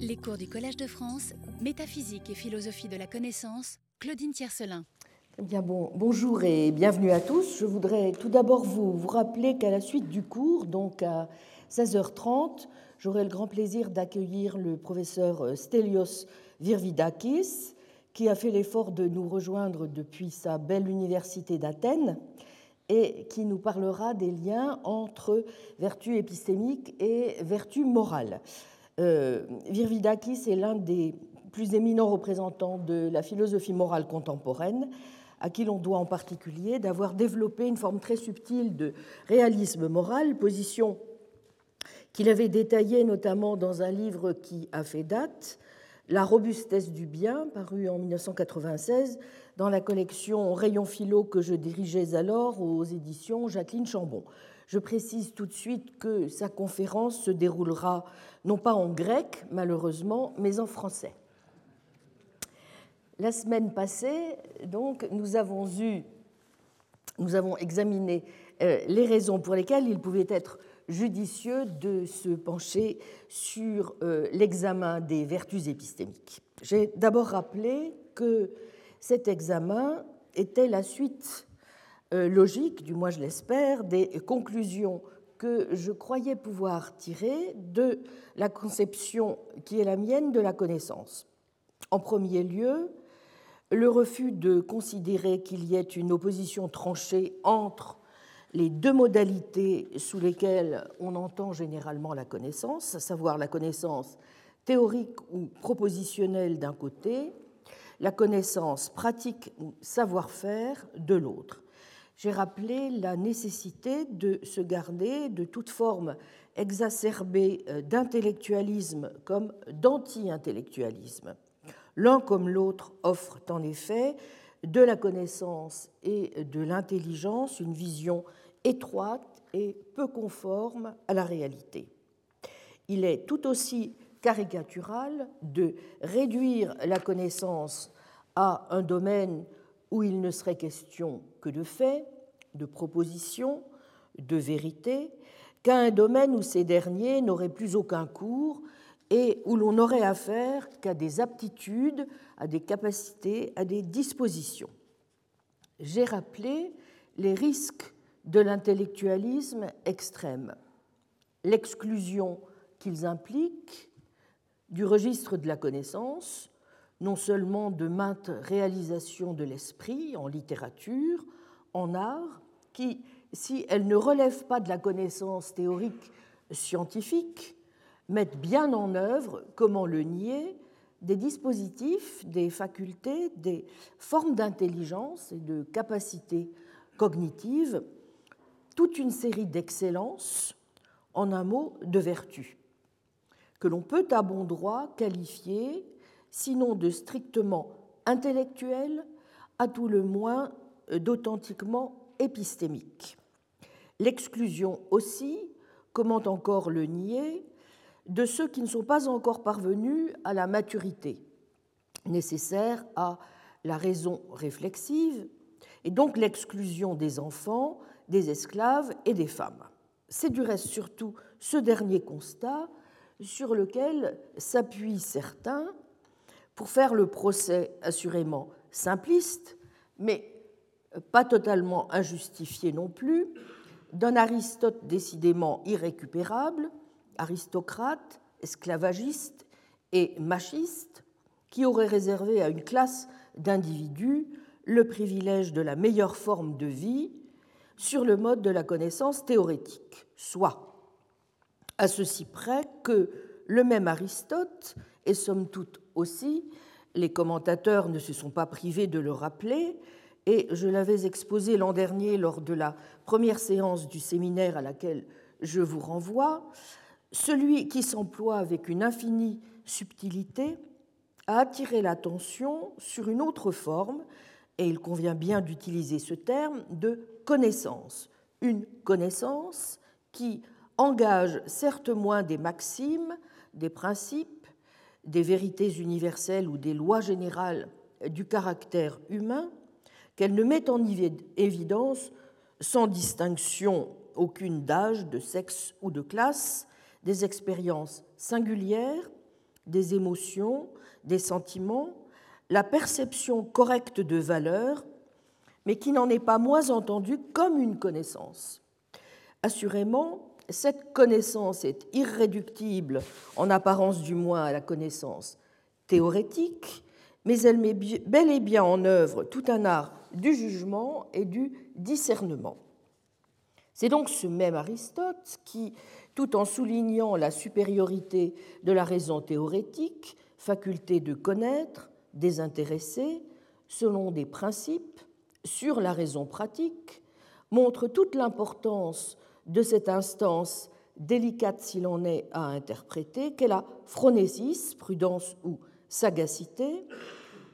Les cours du Collège de France, Métaphysique et philosophie de la connaissance, Claudine Tiercelin. Eh bien bon, bonjour et bienvenue à tous. Je voudrais tout d'abord vous, vous rappeler qu'à la suite du cours, donc à 16h30, j'aurai le grand plaisir d'accueillir le professeur euh, Stelios Virvidakis, qui a fait l'effort de nous rejoindre depuis sa belle université d'Athènes et qui nous parlera des liens entre vertu épistémique et vertu morale. Euh, Virvidakis est l'un des plus éminents représentants de la philosophie morale contemporaine, à qui l'on doit en particulier d'avoir développé une forme très subtile de réalisme moral, position qu'il avait détaillée notamment dans un livre qui a fait date, La robustesse du bien, paru en 1996 dans la collection Rayon Philo que je dirigeais alors aux éditions Jacqueline Chambon. Je précise tout de suite que sa conférence se déroulera non pas en grec, malheureusement, mais en français. La semaine passée, donc, nous avons eu, nous avons examiné euh, les raisons pour lesquelles il pouvait être judicieux de se pencher sur euh, l'examen des vertus épistémiques. J'ai d'abord rappelé que cet examen était la suite euh, logique, du moins je l'espère, des conclusions que je croyais pouvoir tirer de la conception qui est la mienne de la connaissance. En premier lieu, le refus de considérer qu'il y ait une opposition tranchée entre les deux modalités sous lesquelles on entend généralement la connaissance, à savoir la connaissance théorique ou propositionnelle d'un côté, la connaissance pratique ou savoir-faire de l'autre j'ai rappelé la nécessité de se garder de toute forme exacerbée euh, d'intellectualisme comme d'anti-intellectualisme. L'un comme l'autre offrent en effet de la connaissance et de l'intelligence une vision étroite et peu conforme à la réalité. Il est tout aussi caricatural de réduire la connaissance à un domaine où il ne serait question que de faits, de propositions, de vérités, qu'à un domaine où ces derniers n'auraient plus aucun cours et où l'on n'aurait affaire qu'à des aptitudes, à des capacités, à des dispositions. J'ai rappelé les risques de l'intellectualisme extrême, l'exclusion qu'ils impliquent du registre de la connaissance, non seulement de maintes réalisations de l'esprit en littérature, en art, qui, si elles ne relèvent pas de la connaissance théorique scientifique, mettent bien en œuvre, comment le nier, des dispositifs, des facultés, des formes d'intelligence et de capacités cognitives, toute une série d'excellences, en un mot, de vertus, que l'on peut à bon droit qualifier sinon de strictement intellectuel, à tout le moins euh, d'authentiquement épistémique. L'exclusion aussi, comment encore le nier, de ceux qui ne sont pas encore parvenus à la maturité nécessaire à la raison réflexive, et donc l'exclusion des enfants, des esclaves et des femmes. C'est du reste surtout ce dernier constat sur lequel s'appuient certains pour faire le procès assurément simpliste, mais pas totalement injustifié non plus, d'un Aristote décidément irrécupérable, aristocrate, esclavagiste et machiste, qui aurait réservé à une classe d'individus le privilège de la meilleure forme de vie sur le mode de la connaissance théorétique, soit. À ceci près que le même Aristote et somme toute aussi, les commentateurs ne se sont pas privés de le rappeler, et je l'avais exposé l'an dernier lors de la première séance du séminaire à laquelle je vous renvoie, celui qui s'emploie avec une infinie subtilité à attirer l'attention sur une autre forme, et il convient bien d'utiliser ce terme, de connaissance. Une connaissance qui engage certes moins des maximes, des principes, des vérités universelles ou des lois générales du caractère humain qu'elle ne met en évidence sans distinction aucune d'âge, de sexe ou de classe, des expériences singulières des émotions, des sentiments, la perception correcte de valeur, mais qui n'en est pas moins entendue comme une connaissance. Assurément, cette connaissance est irréductible, en apparence du moins, à la connaissance théorétique, mais elle met bel et bien en œuvre tout un art du jugement et du discernement. C'est donc ce même Aristote qui, tout en soulignant la supériorité de la raison théorétique, faculté de connaître, désintéressée, selon des principes, sur la raison pratique, montre toute l'importance de cette instance délicate s'il en est à interpréter, qu'est la phronésis, prudence ou sagacité,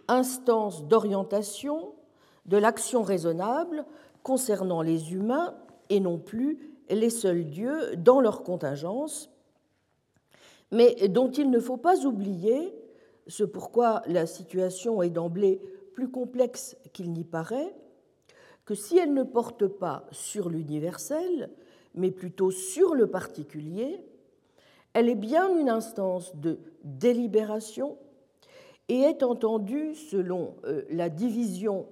instance d'orientation de l'action raisonnable concernant les humains et non plus les seuls dieux dans leur contingence, mais dont il ne faut pas oublier, ce pourquoi la situation est d'emblée plus complexe qu'il n'y paraît, que si elle ne porte pas sur l'universel, mais plutôt sur le particulier, elle est bien une instance de délibération et est entendue selon euh, la division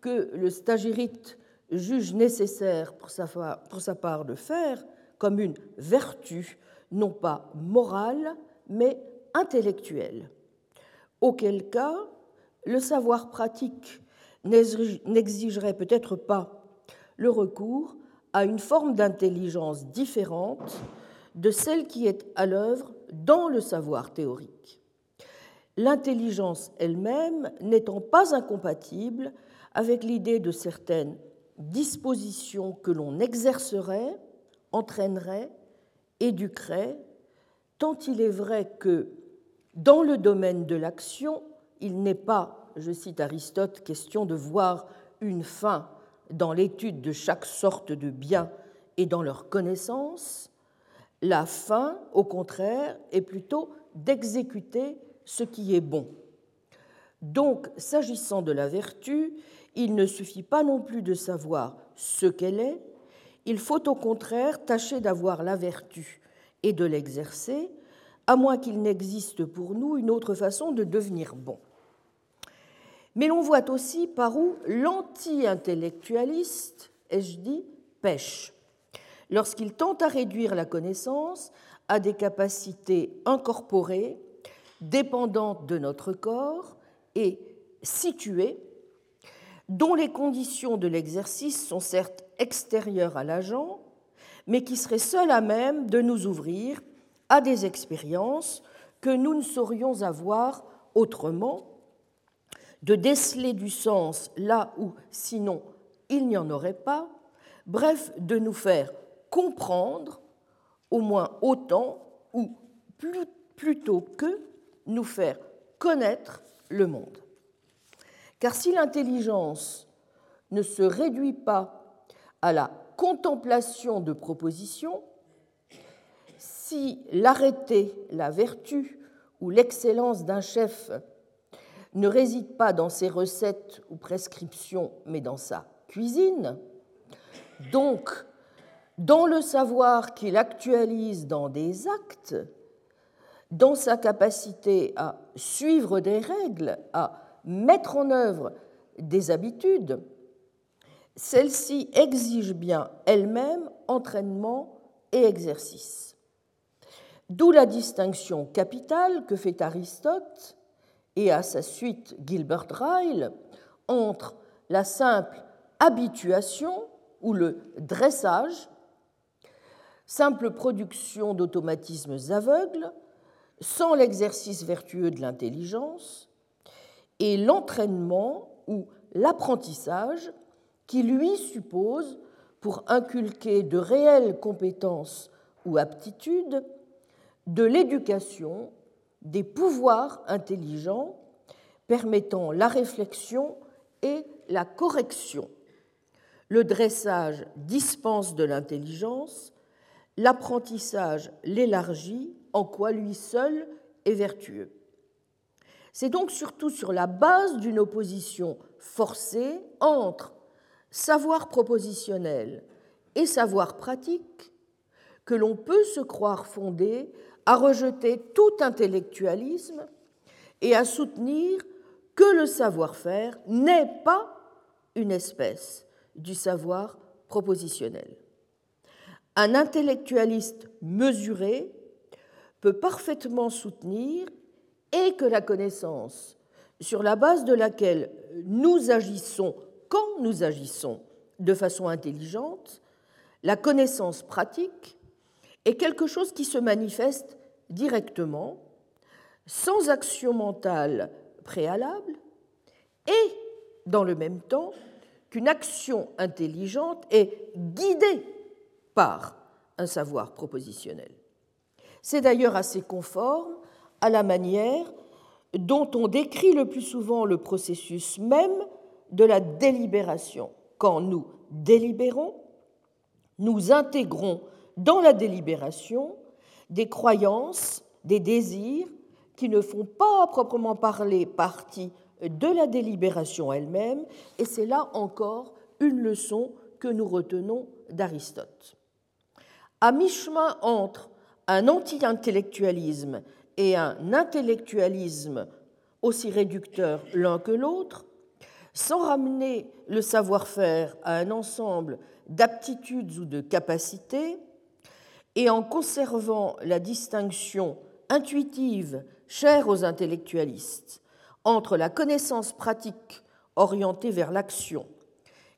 que le stagirite juge nécessaire pour sa, pour sa part de faire comme une vertu non pas morale mais intellectuelle. Auquel cas, le savoir pratique n'exigerait peut-être pas le recours à une forme d'intelligence différente de celle qui est à l'œuvre dans le savoir théorique. L'intelligence elle-même n'étant pas incompatible avec l'idée de certaines dispositions que l'on exercerait, entraînerait, éduquerait, tant il est vrai que dans le domaine de l'action, il n'est pas, je cite Aristote, question de voir une fin dans l'étude de chaque sorte de bien et dans leur connaissance, la fin, au contraire, est plutôt d'exécuter ce qui est bon. Donc, s'agissant de la vertu, il ne suffit pas non plus de savoir ce qu'elle est, il faut au contraire tâcher d'avoir la vertu et de l'exercer, à moins qu'il n'existe pour nous une autre façon de devenir bon. Mais l'on voit aussi par où l'anti-intellectualiste, ai-je dit, pêche, lorsqu'il tente à réduire la connaissance à des capacités incorporées, dépendantes de notre corps et situées dont les conditions de l'exercice sont certes extérieures à l'agent, mais qui seraient seules à même de nous ouvrir à des expériences que nous ne saurions avoir autrement, de déceler du sens là où sinon il n'y en aurait pas, bref, de nous faire comprendre au moins autant ou plutôt que nous faire connaître le monde. Car si l'intelligence ne se réduit pas à la contemplation de propositions, si l'arrêté, la vertu ou l'excellence d'un chef ne réside pas dans ses recettes ou prescriptions, mais dans sa cuisine, donc dans le savoir qu'il actualise dans des actes, dans sa capacité à suivre des règles, à mettre en œuvre des habitudes, celles-ci exigent bien elles-mêmes entraînement et exercice. D'où la distinction capitale que fait Aristote et à sa suite Gilbert Ryle entre la simple habituation ou le dressage, simple production d'automatismes aveugles, sans l'exercice vertueux de l'intelligence, et l'entraînement ou l'apprentissage qui lui suppose, pour inculquer de réelles compétences ou aptitudes, de l'éducation des pouvoirs intelligents permettant la réflexion et la correction. Le dressage dispense de l'intelligence, l'apprentissage l'élargit, en quoi lui seul est vertueux. C'est donc surtout sur la base d'une opposition forcée entre savoir propositionnel et savoir pratique que l'on peut se croire fondé à rejeter tout intellectualisme et à soutenir que le savoir-faire n'est pas une espèce du savoir propositionnel. Un intellectualiste mesuré peut parfaitement soutenir et que la connaissance sur la base de laquelle nous agissons quand nous agissons de façon intelligente, la connaissance pratique est quelque chose qui se manifeste directement, sans action mentale préalable, et dans le même temps qu'une action intelligente est guidée par un savoir propositionnel. C'est d'ailleurs assez conforme à la manière dont on décrit le plus souvent le processus même de la délibération. Quand nous délibérons, nous intégrons dans la délibération des croyances, des désirs qui ne font pas proprement parler partie de la délibération elle-même, et c'est là encore une leçon que nous retenons d'Aristote. À mi-chemin entre un anti-intellectualisme et un intellectualisme aussi réducteur l'un que l'autre, sans ramener le savoir-faire à un ensemble d'aptitudes ou de capacités, et en conservant la distinction intuitive chère aux intellectualistes entre la connaissance pratique orientée vers l'action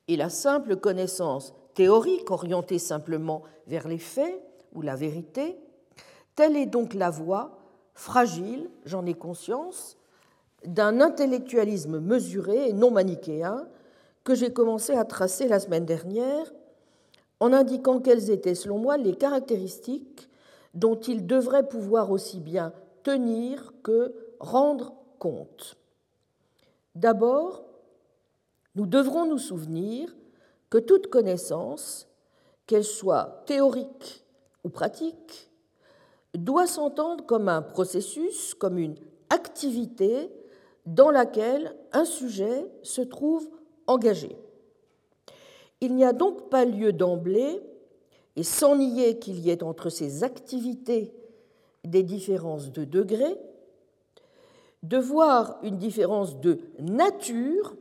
et la simple connaissance théorique orientée simplement vers les faits ou la vérité, telle est donc la voie fragile, j'en ai conscience, d'un intellectualisme mesuré et non manichéen que j'ai commencé à tracer la semaine dernière en indiquant quelles étaient, selon moi, les caractéristiques dont il devrait pouvoir aussi bien tenir que rendre compte. D'abord, nous devrons nous souvenir que toute connaissance, qu'elle soit théorique ou pratique, doit s'entendre comme un processus, comme une activité dans laquelle un sujet se trouve engagé. Il n'y a donc pas lieu d'emblée, et sans nier qu'il y ait entre ces activités des différences de degré, de voir une différence de nature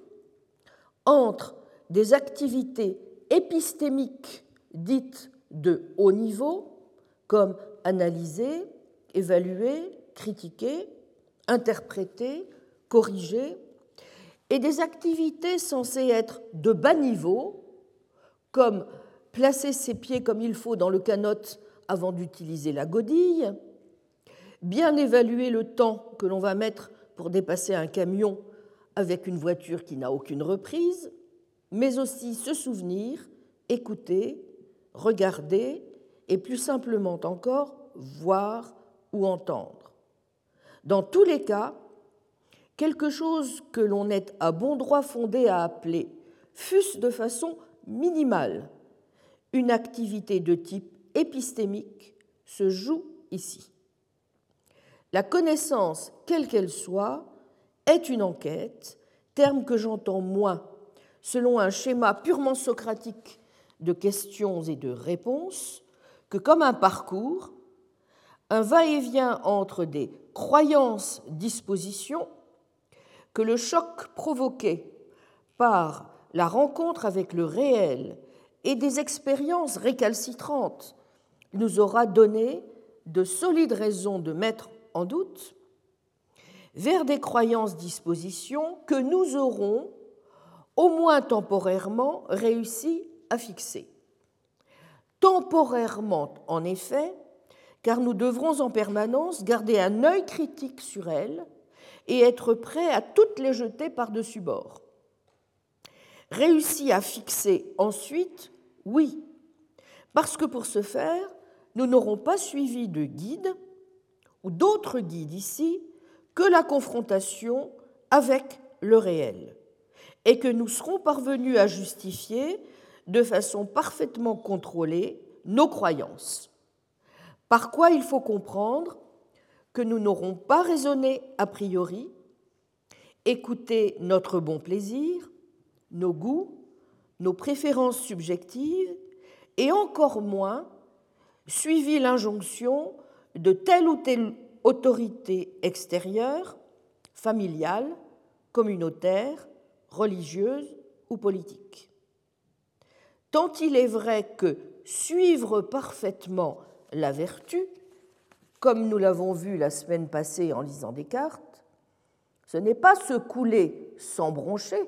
entre des activités épistémiques dites de haut niveau, comme analyser, évaluer, critiquer, interpréter, corriger, et des activités censées être de bas niveau, comme placer ses pieds comme il faut dans le canot avant d'utiliser la godille, bien évaluer le temps que l'on va mettre pour dépasser un camion avec une voiture qui n'a aucune reprise, mais aussi se souvenir, écouter, regarder et plus simplement encore voir ou entendre. Dans tous les cas, quelque chose que l'on est à bon droit fondé à appeler, fût-ce de façon minimale, une activité de type épistémique, se joue ici. La connaissance, quelle qu'elle soit, est une enquête, terme que j'entends moins selon un schéma purement socratique de questions et de réponses que comme un parcours, un va-et-vient entre des croyances-dispositions que le choc provoqué par la rencontre avec le réel et des expériences récalcitrantes nous aura donné de solides raisons de mettre en doute, vers des croyances-dispositions que nous aurons, au moins temporairement, réussi à fixer. Temporairement, en effet, car nous devrons en permanence garder un œil critique sur elles et être prêts à toutes les jeter par-dessus bord. Réussi à fixer ensuite, oui, parce que pour ce faire, nous n'aurons pas suivi de guide ou d'autres guides ici que la confrontation avec le réel, et que nous serons parvenus à justifier de façon parfaitement contrôlée nos croyances. Par quoi il faut comprendre que nous n'aurons pas raisonné a priori, écouté notre bon plaisir, nos goûts, nos préférences subjectives, et encore moins suivi l'injonction de telle ou telle autorité extérieure, familiale, communautaire, religieuse ou politique. Tant il est vrai que suivre parfaitement la vertu, comme nous l'avons vu la semaine passée en lisant Descartes, ce n'est pas se couler sans broncher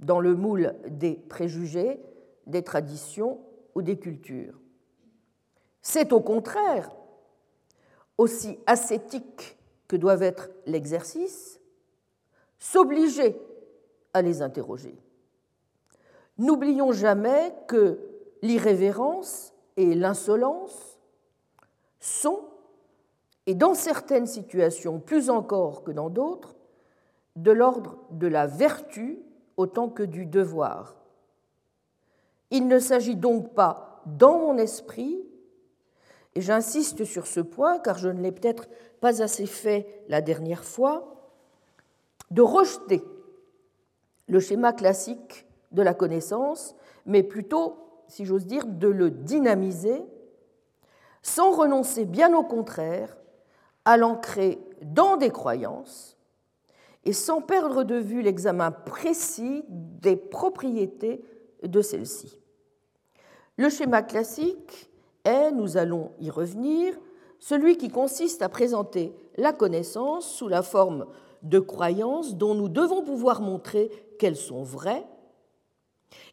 dans le moule des préjugés, des traditions ou des cultures. C'est au contraire, aussi ascétique que doivent être l'exercice, s'obliger à les interroger. N'oublions jamais que l'irrévérence et l'insolence sont, et dans certaines situations plus encore que dans d'autres, de l'ordre de la vertu autant que du devoir. Il ne s'agit donc pas, dans mon esprit, et j'insiste sur ce point car je ne l'ai peut-être pas assez fait la dernière fois, de rejeter le schéma classique de la connaissance, mais plutôt, si j'ose dire, de le dynamiser, sans renoncer bien au contraire à l'ancrer dans des croyances et sans perdre de vue l'examen précis des propriétés de celles-ci. Le schéma classique est, nous allons y revenir, celui qui consiste à présenter la connaissance sous la forme de croyances dont nous devons pouvoir montrer qu'elles sont vraies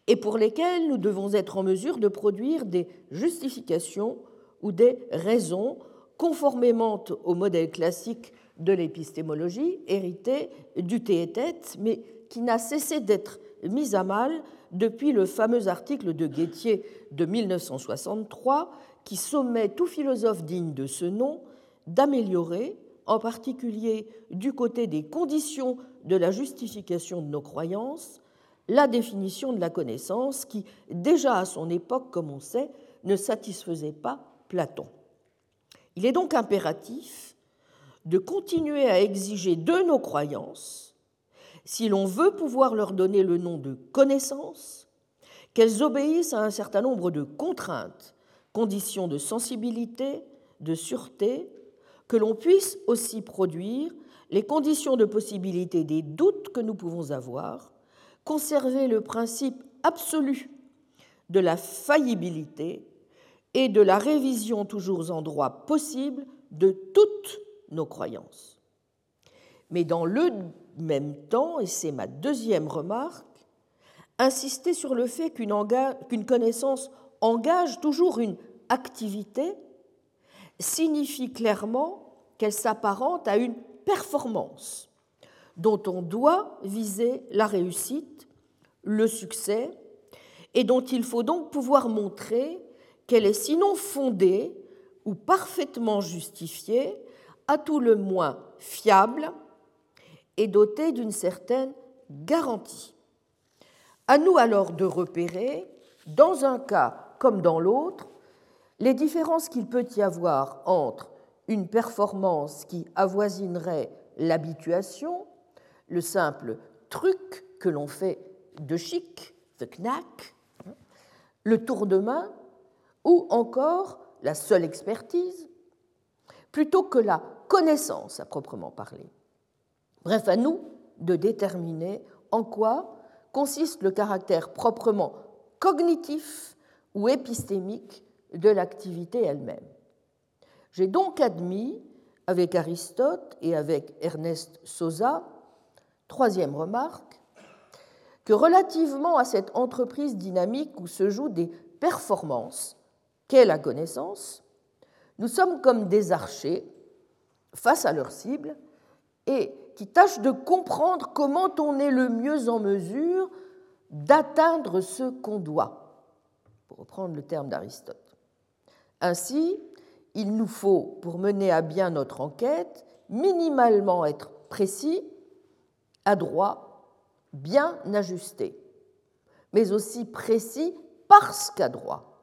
et pour lesquelles nous devons être en mesure de produire des justifications ou des raisons conformément au modèle classique de l'épistémologie hérité du tête, mais qui n'a cessé d'être mis à mal depuis le fameux article de Guettier de 1963 qui sommet tout philosophe digne de ce nom d'améliorer, en particulier du côté des conditions de la justification de nos croyances, la définition de la connaissance qui, déjà à son époque, comme on sait, ne satisfaisait pas Platon. Il est donc impératif de continuer à exiger de nos croyances, si l'on veut pouvoir leur donner le nom de connaissance, qu'elles obéissent à un certain nombre de contraintes, conditions de sensibilité, de sûreté, que l'on puisse aussi produire les conditions de possibilité des doutes que nous pouvons avoir, conserver le principe absolu de la faillibilité et de la révision toujours en droit possible de toutes nos croyances. Mais dans le même temps, et c'est ma deuxième remarque, insister sur le fait qu'une connaissance engage toujours une activité signifie clairement qu'elle s'apparente à une performance dont on doit viser la réussite, le succès, et dont il faut donc pouvoir montrer qu'elle est sinon fondée ou parfaitement justifiée à tout le moins fiable et doté d'une certaine garantie. À nous alors de repérer, dans un cas comme dans l'autre, les différences qu'il peut y avoir entre une performance qui avoisinerait l'habituation, le simple truc que l'on fait de chic, the knack, le tour de main, ou encore la seule expertise, plutôt que la connaissance à proprement parler. Bref, à nous de déterminer en quoi consiste le caractère proprement cognitif ou épistémique de l'activité elle-même. J'ai donc admis, avec Aristote et avec Ernest Sosa, troisième remarque, que relativement à cette entreprise dynamique où se jouent des performances qu'est la connaissance, nous sommes comme des archers face à leur cible et qui tâchent de comprendre comment on est le mieux en mesure d'atteindre ce qu'on doit, pour reprendre le terme d'Aristote. Ainsi, il nous faut, pour mener à bien notre enquête, minimalement être précis, adroit, bien ajusté, mais aussi précis parce qu'adroit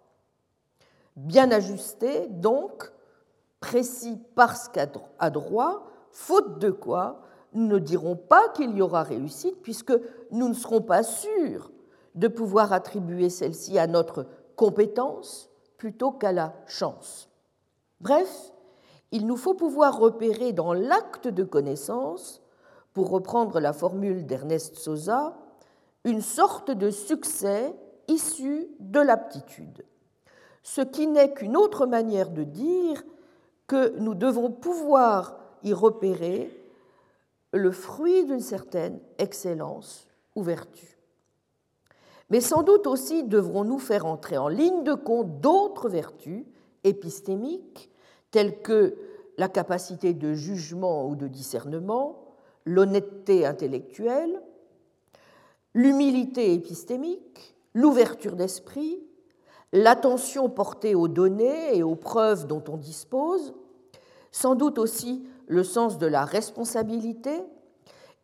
bien ajusté, donc précis parce qu'adroit, faute de quoi nous ne dirons pas qu'il y aura réussite, puisque nous ne serons pas sûrs de pouvoir attribuer celle-ci à notre compétence plutôt qu'à la chance. Bref, il nous faut pouvoir repérer dans l'acte de connaissance, pour reprendre la formule d'Ernest Sosa, une sorte de succès issu de l'aptitude, ce qui n'est qu'une autre manière de dire que nous devons pouvoir y repérer le fruit d'une certaine excellence ou vertu. Mais sans doute aussi devrons-nous faire entrer en ligne de compte d'autres vertus épistémiques, telles que la capacité de jugement ou de discernement, l'honnêteté intellectuelle, l'humilité épistémique, l'ouverture d'esprit, l'attention portée aux données et aux preuves dont on dispose, sans doute aussi le sens de la responsabilité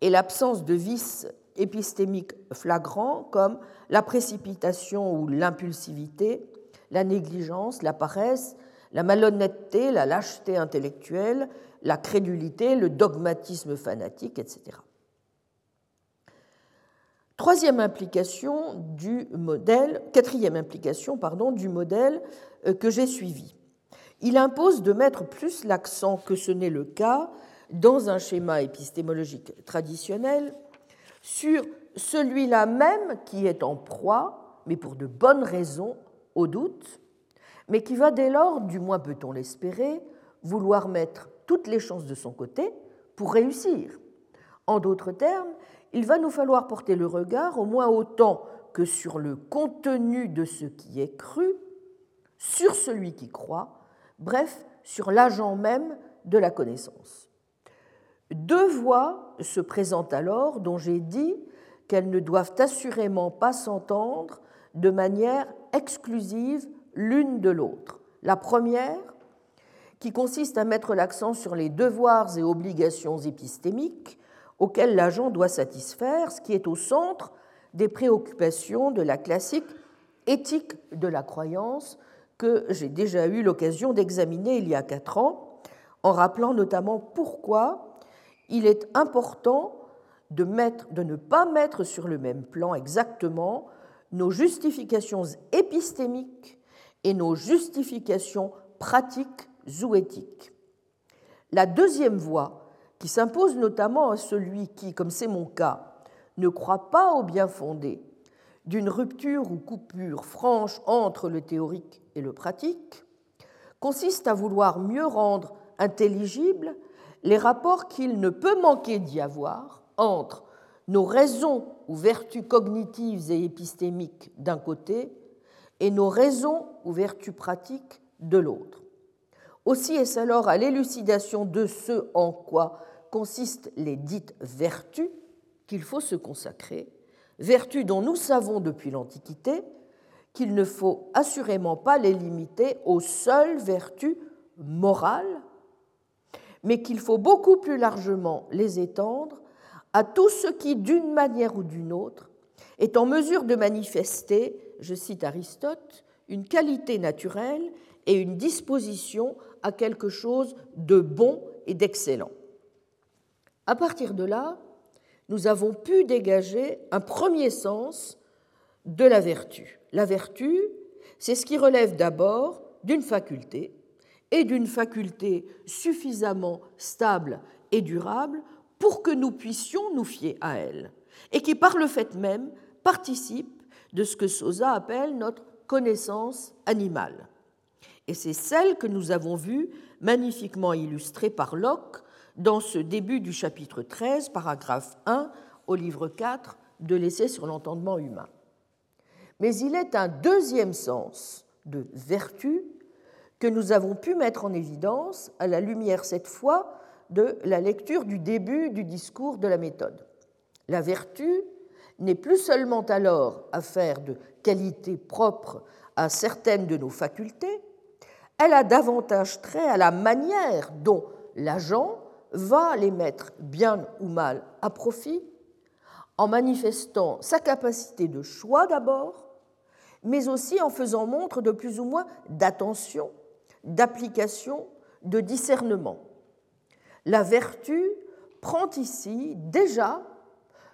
et l'absence de vices épistémiques flagrants comme la précipitation ou l'impulsivité, la négligence, la paresse, la malhonnêteté, la lâcheté intellectuelle, la crédulité, le dogmatisme fanatique, etc. Troisième implication du modèle, quatrième implication pardon, du modèle euh, que j'ai suivi. Il impose de mettre plus l'accent que ce n'est le cas dans un schéma épistémologique traditionnel sur celui-là même qui est en proie, mais pour de bonnes raisons, au doute, mais qui va dès lors, du moins peut-on l'espérer, vouloir mettre toutes les chances de son côté pour réussir. En d'autres termes, il va nous falloir porter le regard au moins autant que sur le contenu de ce qui est cru, sur celui qui croit, bref, sur l'agent même de la connaissance. Deux voies se présentent alors dont j'ai dit qu'elles ne doivent assurément pas s'entendre de manière exclusive l'une de l'autre. La première, qui consiste à mettre l'accent sur les devoirs et obligations épistémiques auxquels l'agent doit satisfaire, ce qui est au centre des préoccupations de la classique éthique de la croyance que j'ai déjà eu l'occasion d'examiner il y a quatre ans, en rappelant notamment pourquoi il est important de, de ne pas mettre sur le même plan exactement nos justifications épistémiques et nos justifications pratiques ou éthiques. La deuxième voie qui s'impose notamment à celui qui, comme c'est mon cas, ne croit pas au bien fondé d'une rupture ou coupure franche entre le théorique et le pratique, consiste à vouloir mieux rendre intelligibles les rapports qu'il ne peut manquer d'y avoir entre nos raisons ou vertus cognitives et épistémiques d'un côté et nos raisons ou vertus pratiques de l'autre. Aussi est-ce alors à l'élucidation de ce en quoi consistent les dites vertus qu'il faut se consacrer, vertus dont nous savons depuis l'Antiquité qu'il ne faut assurément pas les limiter aux seules vertus morales, mais qu'il faut beaucoup plus largement les étendre à tout ce qui, d'une manière ou d'une autre, est en mesure de manifester, je cite Aristote, une qualité naturelle et une disposition à quelque chose de bon et d'excellent. À partir de là, nous avons pu dégager un premier sens de la vertu. La vertu, c'est ce qui relève d'abord d'une faculté, et d'une faculté suffisamment stable et durable pour que nous puissions nous fier à elle, et qui par le fait même participe de ce que Sosa appelle notre connaissance animale. Et c'est celle que nous avons vue magnifiquement illustrée par Locke dans ce début du chapitre 13, paragraphe 1, au livre 4 de l'essai sur l'entendement humain. Mais il est un deuxième sens de vertu que nous avons pu mettre en évidence à la lumière cette fois de la lecture du début du discours de la méthode. La vertu n'est plus seulement alors affaire de qualité propre à certaines de nos facultés, elle a davantage trait à la manière dont l'agent va les mettre bien ou mal à profit, en manifestant sa capacité de choix d'abord, mais aussi en faisant montre de plus ou moins d'attention, d'application, de discernement. La vertu prend ici déjà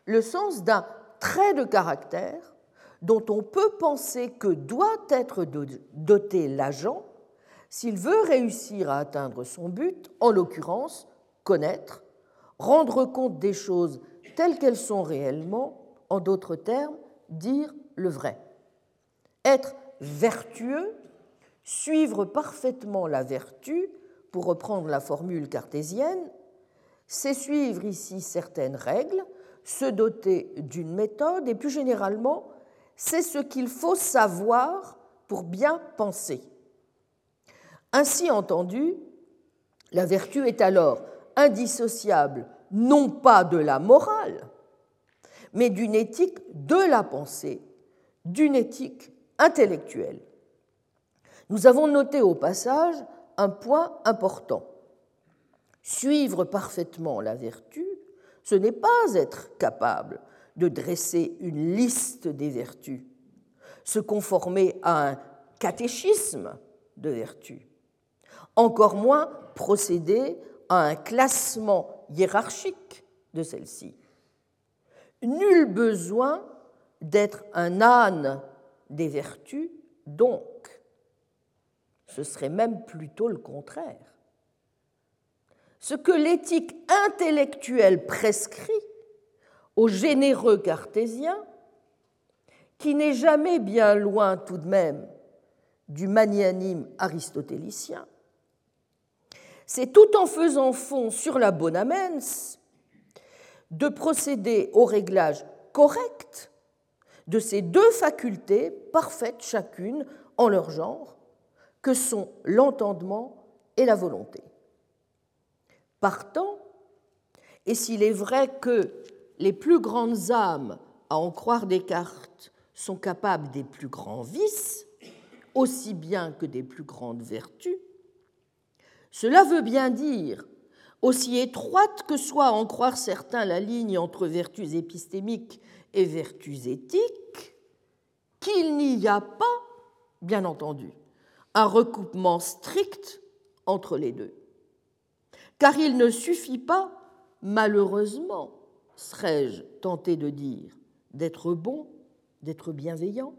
le sens d'un trait de caractère dont on peut penser que doit être doté l'agent s'il veut réussir à atteindre son but, en l'occurrence, connaître, rendre compte des choses telles qu'elles sont réellement, en d'autres termes, dire le vrai. Être vertueux, suivre parfaitement la vertu, pour reprendre la formule cartésienne, c'est suivre ici certaines règles, se doter d'une méthode et plus généralement, c'est ce qu'il faut savoir pour bien penser. Ainsi entendu, la vertu est alors indissociable non pas de la morale, mais d'une éthique de la pensée, d'une éthique intellectuelle. Nous avons noté au passage un point important. Suivre parfaitement la vertu, ce n'est pas être capable de dresser une liste des vertus, se conformer à un catéchisme de vertus, encore moins procéder à un classement hiérarchique de celles-ci. Nul besoin d'être un âne des vertus, donc ce serait même plutôt le contraire. Ce que l'éthique intellectuelle prescrit aux généreux cartésiens, qui n'est jamais bien loin tout de même du magnanime aristotélicien, c'est tout en faisant fond sur la bonne amens de procéder au réglage correct de ces deux facultés parfaites chacune en leur genre, que sont l'entendement et la volonté. Partant, et s'il est vrai que les plus grandes âmes, à en croire Descartes, sont capables des plus grands vices, aussi bien que des plus grandes vertus, cela veut bien dire, aussi étroite que soit en croire certains la ligne entre vertus épistémiques et vertus éthiques, qu'il n'y a pas, bien entendu, un recoupement strict entre les deux. Car il ne suffit pas, malheureusement, serais-je tenté de dire, d'être bon, d'être bienveillant,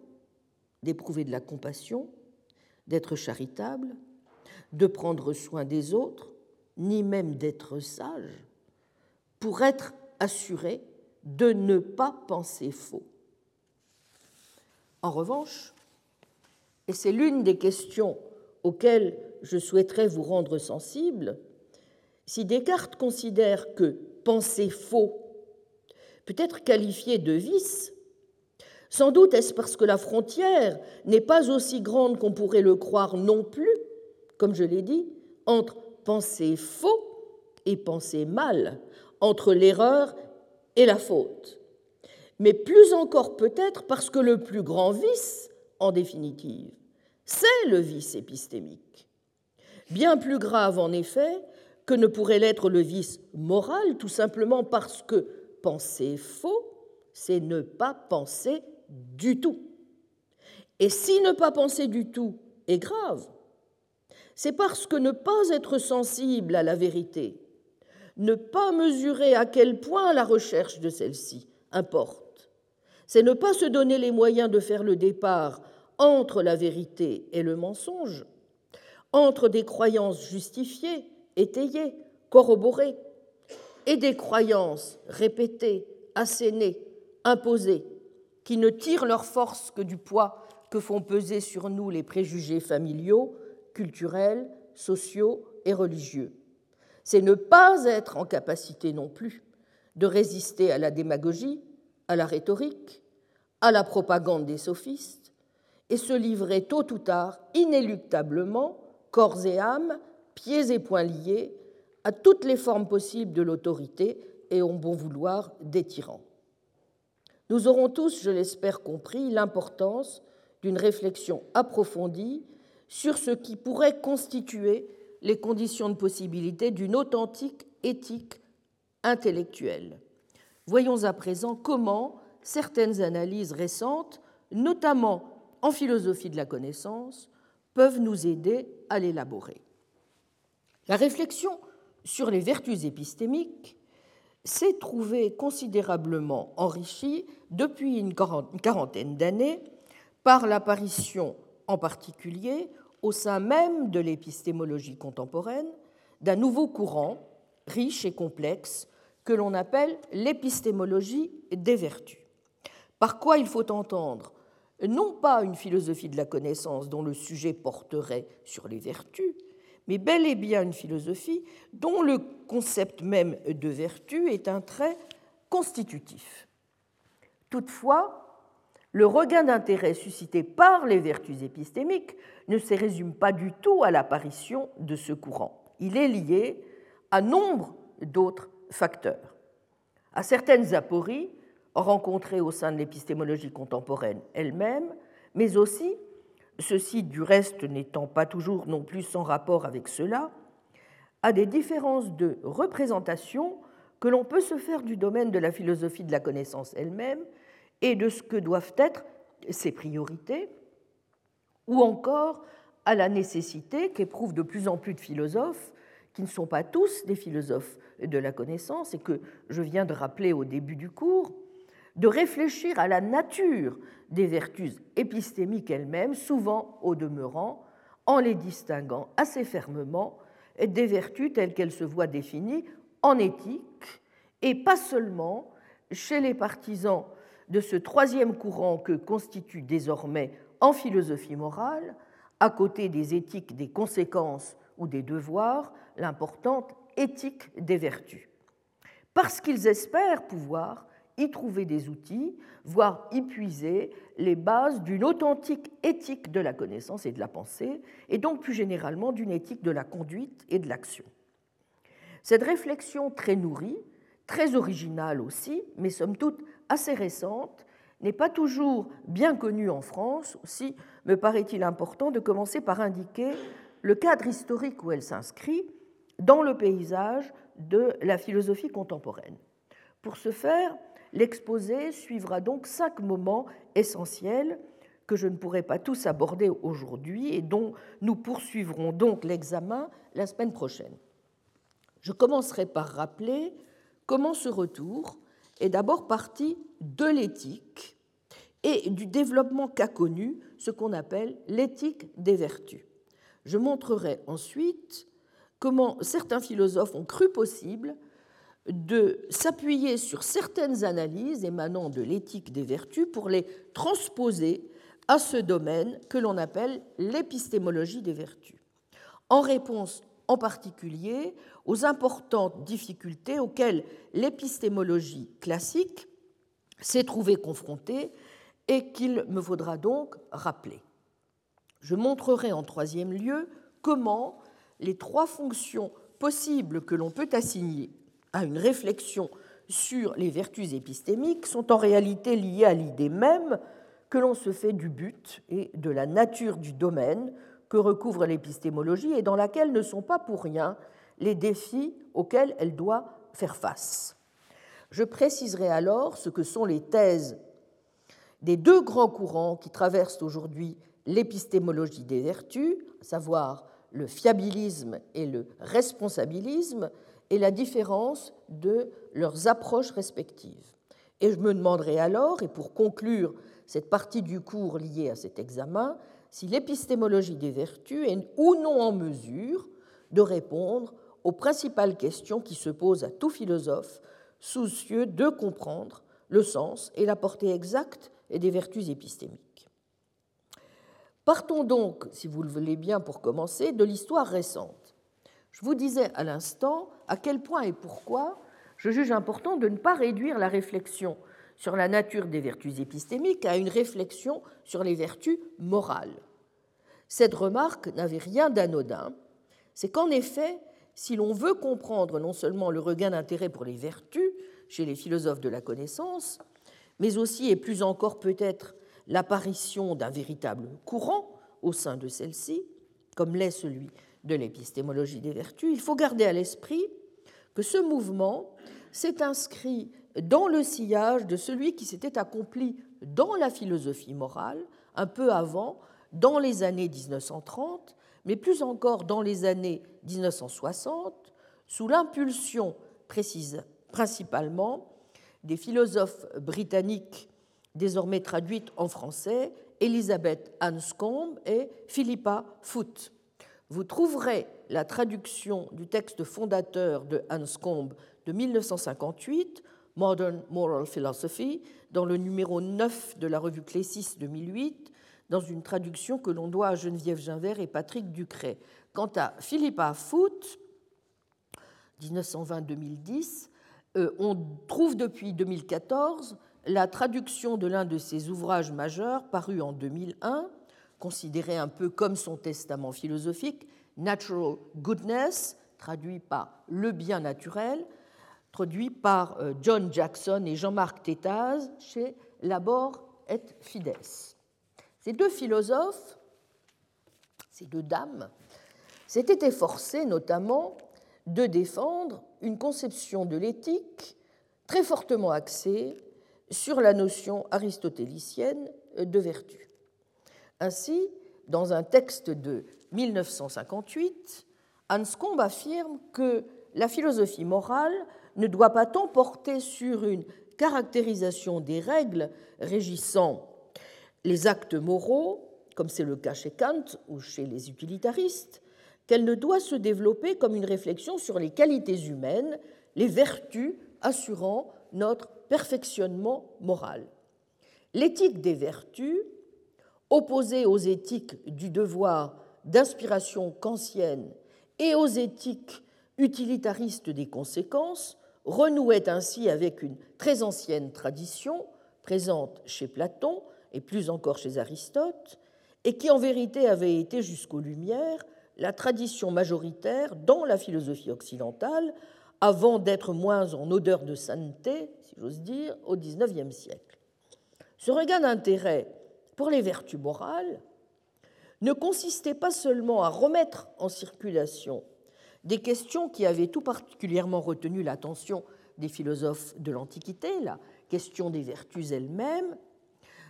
d'éprouver de la compassion, d'être charitable, de prendre soin des autres, ni même d'être sage, pour être assuré de ne pas penser faux. En revanche, et c'est l'une des questions auxquelles je souhaiterais vous rendre sensible, si Descartes considère que penser faux peut être qualifié de vice, sans doute est-ce parce que la frontière n'est pas aussi grande qu'on pourrait le croire non plus, comme je l'ai dit, entre penser faux et penser mal, entre l'erreur et la faute. Mais plus encore peut-être parce que le plus grand vice, en définitive, c'est le vice épistémique. Bien plus grave, en effet, que ne pourrait l'être le vice moral, tout simplement parce que penser faux, c'est ne pas penser du tout. Et si ne pas penser du tout est grave, c'est parce que ne pas être sensible à la vérité, ne pas mesurer à quel point la recherche de celle-ci importe, c'est ne pas se donner les moyens de faire le départ entre la vérité et le mensonge, entre des croyances justifiées, étayées, corroborées, et des croyances répétées, assénées, imposées, qui ne tirent leur force que du poids que font peser sur nous les préjugés familiaux, culturels, sociaux et religieux. C'est ne pas être en capacité non plus de résister à la démagogie, à la rhétorique, à la propagande des sophistes, et se livrer tôt ou tard, inéluctablement, corps et âme, pieds et poings liés, à toutes les formes possibles de l'autorité et au bon vouloir des tyrans. Nous aurons tous, je l'espère, compris l'importance d'une réflexion approfondie sur ce qui pourrait constituer les conditions de possibilité d'une authentique éthique intellectuelle. Voyons à présent comment certaines analyses récentes, notamment en philosophie de la connaissance peuvent nous aider à l'élaborer. La réflexion sur les vertus épistémiques s'est trouvée considérablement enrichie depuis une quarantaine d'années par l'apparition en particulier au sein même de l'épistémologie contemporaine d'un nouveau courant riche et complexe que l'on appelle l'épistémologie des vertus. Par quoi il faut entendre non pas une philosophie de la connaissance dont le sujet porterait sur les vertus, mais bel et bien une philosophie dont le concept même de vertu est un trait constitutif. Toutefois, le regain d'intérêt suscité par les vertus épistémiques ne se résume pas du tout à l'apparition de ce courant. Il est lié à nombre d'autres facteurs, à certaines apories rencontrées au sein de l'épistémologie contemporaine elle-même, mais aussi, ceci du reste n'étant pas toujours non plus sans rapport avec cela, à des différences de représentation que l'on peut se faire du domaine de la philosophie de la connaissance elle-même et de ce que doivent être ses priorités, ou encore à la nécessité qu'éprouvent de plus en plus de philosophes, qui ne sont pas tous des philosophes de la connaissance et que je viens de rappeler au début du cours, de réfléchir à la nature des vertus épistémiques elles-mêmes, souvent au demeurant, en les distinguant assez fermement des vertus telles qu'elles se voient définies en éthique, et pas seulement chez les partisans de ce troisième courant que constitue désormais en philosophie morale, à côté des éthiques des conséquences ou des devoirs, l'importante éthique des vertus. Parce qu'ils espèrent pouvoir y trouver des outils, voire y puiser les bases d'une authentique éthique de la connaissance et de la pensée, et donc plus généralement d'une éthique de la conduite et de l'action. Cette réflexion très nourrie, très originale aussi, mais somme toute assez récente, n'est pas toujours bien connue en France. Aussi me paraît-il important de commencer par indiquer le cadre historique où elle s'inscrit dans le paysage de la philosophie contemporaine. Pour ce faire, l'exposé suivra donc cinq moments essentiels que je ne pourrai pas tous aborder aujourd'hui et dont nous poursuivrons donc l'examen la semaine prochaine. Je commencerai par rappeler comment ce retour est d'abord parti de l'éthique et du développement qu'a connu ce qu'on appelle l'éthique des vertus. Je montrerai ensuite comment certains philosophes ont cru possible de s'appuyer sur certaines analyses émanant de l'éthique des vertus pour les transposer à ce domaine que l'on appelle l'épistémologie des vertus, en réponse en particulier aux importantes difficultés auxquelles l'épistémologie classique s'est trouvée confrontée et qu'il me faudra donc rappeler. Je montrerai en troisième lieu comment les trois fonctions possibles que l'on peut assigner à une réflexion sur les vertus épistémiques sont en réalité liées à l'idée même que l'on se fait du but et de la nature du domaine que recouvre l'épistémologie et dans laquelle ne sont pas pour rien les défis auxquels elle doit faire face. Je préciserai alors ce que sont les thèses des deux grands courants qui traversent aujourd'hui l'épistémologie des vertus, à savoir le fiabilisme et le responsabilisme, et la différence de leurs approches respectives. Et je me demanderai alors, et pour conclure cette partie du cours liée à cet examen, si l'épistémologie des vertus est ou non en mesure de répondre aux principales questions qui se posent à tout philosophe soucieux de comprendre le sens et la portée exacte des vertus épistémiques. Partons donc, si vous le voulez bien pour commencer, de l'histoire récente. Je vous disais à l'instant à quel point et pourquoi je juge important de ne pas réduire la réflexion sur la nature des vertus épistémiques à une réflexion sur les vertus morales. Cette remarque n'avait rien d'anodin, c'est qu'en effet, si l'on veut comprendre non seulement le regain d'intérêt pour les vertus chez les philosophes de la connaissance, mais aussi et plus encore peut-être l'apparition d'un véritable courant au sein de celle-ci, comme l'est celui de l'épistémologie des vertus, il faut garder à l'esprit que ce mouvement s'est inscrit dans le sillage de celui qui s'était accompli dans la philosophie morale un peu avant, dans les années 1930, mais plus encore dans les années 1960, sous l'impulsion précise principalement des philosophes britanniques désormais traduites en français Elisabeth Anscombe et Philippa Foot. Vous trouverez la traduction du texte fondateur de Anscombe de 1958, Modern Moral Philosophy, dans le numéro 9 de la revue Clésis 2008, dans une traduction que l'on doit à Geneviève Ginvert et Patrick Ducret. Quant à Philippa Foot, 1920-2010, euh, on trouve depuis 2014 la traduction de l'un de ses ouvrages majeurs paru en 2001, considéré un peu comme son testament philosophique, Natural Goodness, traduit par Le bien naturel, traduit par euh, John Jackson et Jean-Marc Tétaz chez Labor et Fides. Ces deux philosophes, ces deux dames, s'étaient efforcés notamment de défendre une conception de l'éthique très fortement axée sur la notion aristotélicienne de vertu. Ainsi, dans un texte de 1958, Anscombe affirme que la philosophie morale ne doit pas tant porter sur une caractérisation des règles régissant les actes moraux, comme c'est le cas chez Kant ou chez les utilitaristes, qu'elle ne doit se développer comme une réflexion sur les qualités humaines, les vertus assurant notre perfectionnement moral. L'éthique des vertus, opposée aux éthiques du devoir d'inspiration kantienne et aux éthiques utilitaristes des conséquences, renouait ainsi avec une très ancienne tradition présente chez Platon et plus encore chez Aristote, et qui en vérité avait été jusqu'aux Lumières la tradition majoritaire dans la philosophie occidentale avant d'être moins en odeur de sainteté, si j'ose dire, au XIXe siècle. Ce regain d'intérêt pour les vertus morales ne consistait pas seulement à remettre en circulation des questions qui avaient tout particulièrement retenu l'attention des philosophes de l'Antiquité, la question des vertus elles-mêmes,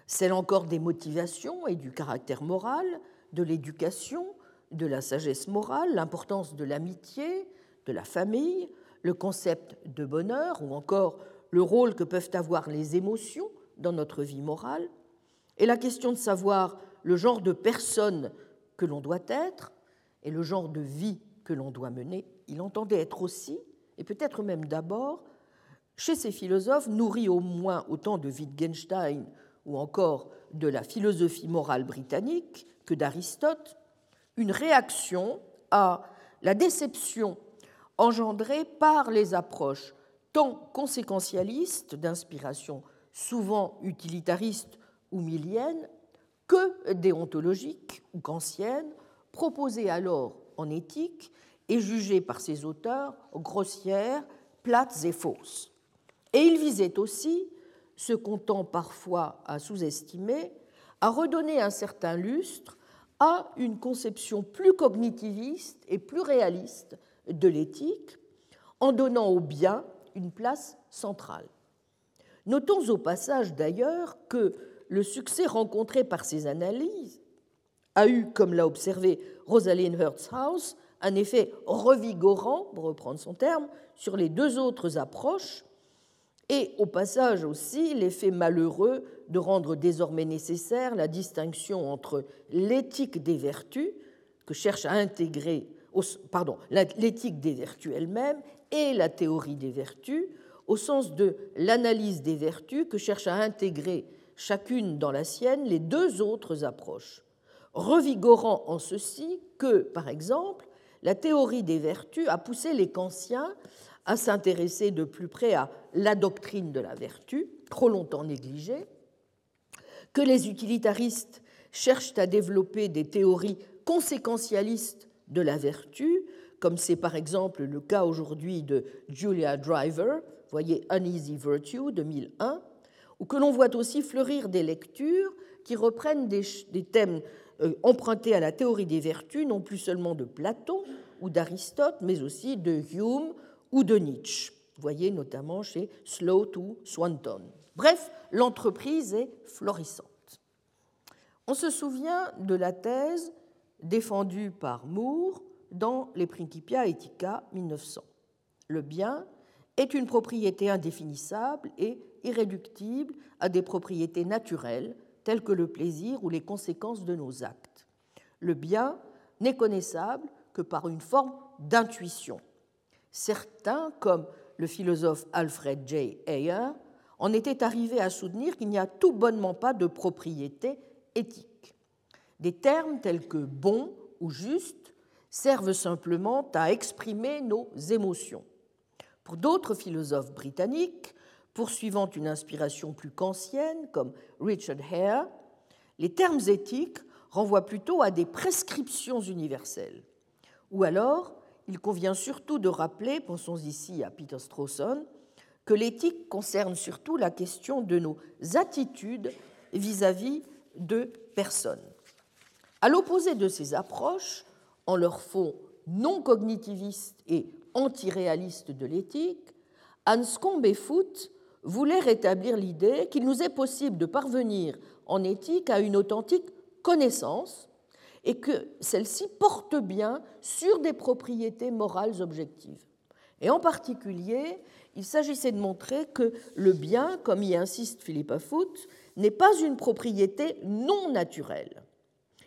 celle encore des motivations et du caractère moral, de l'éducation, de la sagesse morale, l'importance de l'amitié, de la famille, le concept de bonheur ou encore le rôle que peuvent avoir les émotions dans notre vie morale, et la question de savoir le genre de personne que l'on doit être et le genre de vie que l'on doit mener, il entendait être aussi, et peut-être même d'abord, chez ces philosophes nourris au moins autant de Wittgenstein ou encore de la philosophie morale britannique que d'Aristote, une réaction à la déception engendrée par les approches tant conséquentialistes d'inspiration souvent utilitariste ou milienne que déontologiques ou kantiennes proposées alors en éthique et jugées par ses auteurs grossières, plates et fausses. Et il visait aussi, qu'on tend parfois à sous-estimer, à redonner un certain lustre à une conception plus cognitiviste et plus réaliste de l'éthique, en donnant au bien une place centrale. Notons au passage d'ailleurs que le succès rencontré par ces analyses a eu, comme l'a observé Rosalind Hertzhaus, un effet revigorant, pour reprendre son terme, sur les deux autres approches, et au passage aussi l'effet malheureux de rendre désormais nécessaire la distinction entre l'éthique des vertus, que cherche à intégrer, pardon, l'éthique des vertus elle-même, et la théorie des vertus, au sens de l'analyse des vertus que cherche à intégrer chacune dans la sienne les deux autres approches, revigorant en ceci que, par exemple, la théorie des vertus a poussé les kantiens à s'intéresser de plus près à la doctrine de la vertu, trop longtemps négligée, que les utilitaristes cherchent à développer des théories conséquentialistes de la vertu, comme c'est par exemple le cas aujourd'hui de Julia Driver, voyez Uneasy Virtue 2001, ou que l'on voit aussi fleurir des lectures qui reprennent des, thèmes euh, empruntés à la théorie des vertus, non plus seulement de Platon ou d'Aristote, mais aussi de Hume ou de Nietzsche. voyez notamment chez Sloat ou Swanton. Bref, l'entreprise est florissante. On se souvient de la thèse défendue par Moore dans les Principia Ethica 1900. Le bien est une propriété indéfinissable et irréductible à des propriétés naturelles tels que le plaisir ou les conséquences de nos actes. Le bien n'est connaissable que par une forme d'intuition. Certains, comme le philosophe Alfred J. Ayer, en étaient arrivés à soutenir qu'il n'y a tout bonnement pas de propriété éthique. Des termes tels que bon ou juste servent simplement à exprimer nos émotions. Pour d'autres philosophes britanniques, poursuivant une inspiration plus qu'ancienne, comme Richard Hare, les termes éthiques renvoient plutôt à des prescriptions universelles. Ou alors, il convient surtout de rappeler, pensons ici à Peter Strawson, que l'éthique concerne surtout la question de nos attitudes vis-à-vis de personnes. À l'opposé de ces approches, en leur fond non cognitiviste et antiréaliste de l'éthique, Anscombe et Foote voulaient rétablir l'idée qu'il nous est possible de parvenir en éthique à une authentique connaissance et que celle-ci porte bien sur des propriétés morales objectives. Et en particulier, il s'agissait de montrer que le bien, comme y insiste Philippe Foote, n'est pas une propriété non naturelle.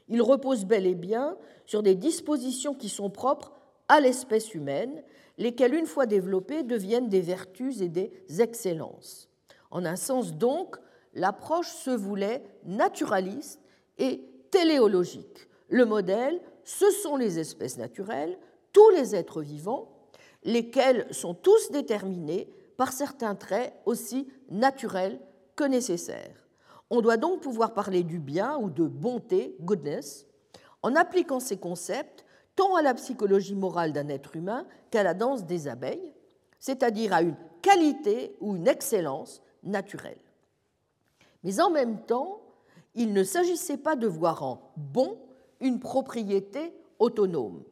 Il repose bel et bien sur des dispositions qui sont propres à l'espèce humaine, lesquelles, une fois développées, deviennent des vertus et des excellences. En un sens donc, l'approche se voulait naturaliste et téléologique. Le modèle, ce sont les espèces naturelles, tous les êtres vivants, lesquels sont tous déterminés par certains traits aussi naturels que nécessaires. On doit donc pouvoir parler du bien ou de bonté, goodness, en appliquant ces concepts tant à la psychologie morale d'un être humain qu'à la danse des abeilles, c'est-à-dire à une qualité ou une excellence naturelle. Mais en même temps, il ne s'agissait pas de voir en bon une propriété autonome.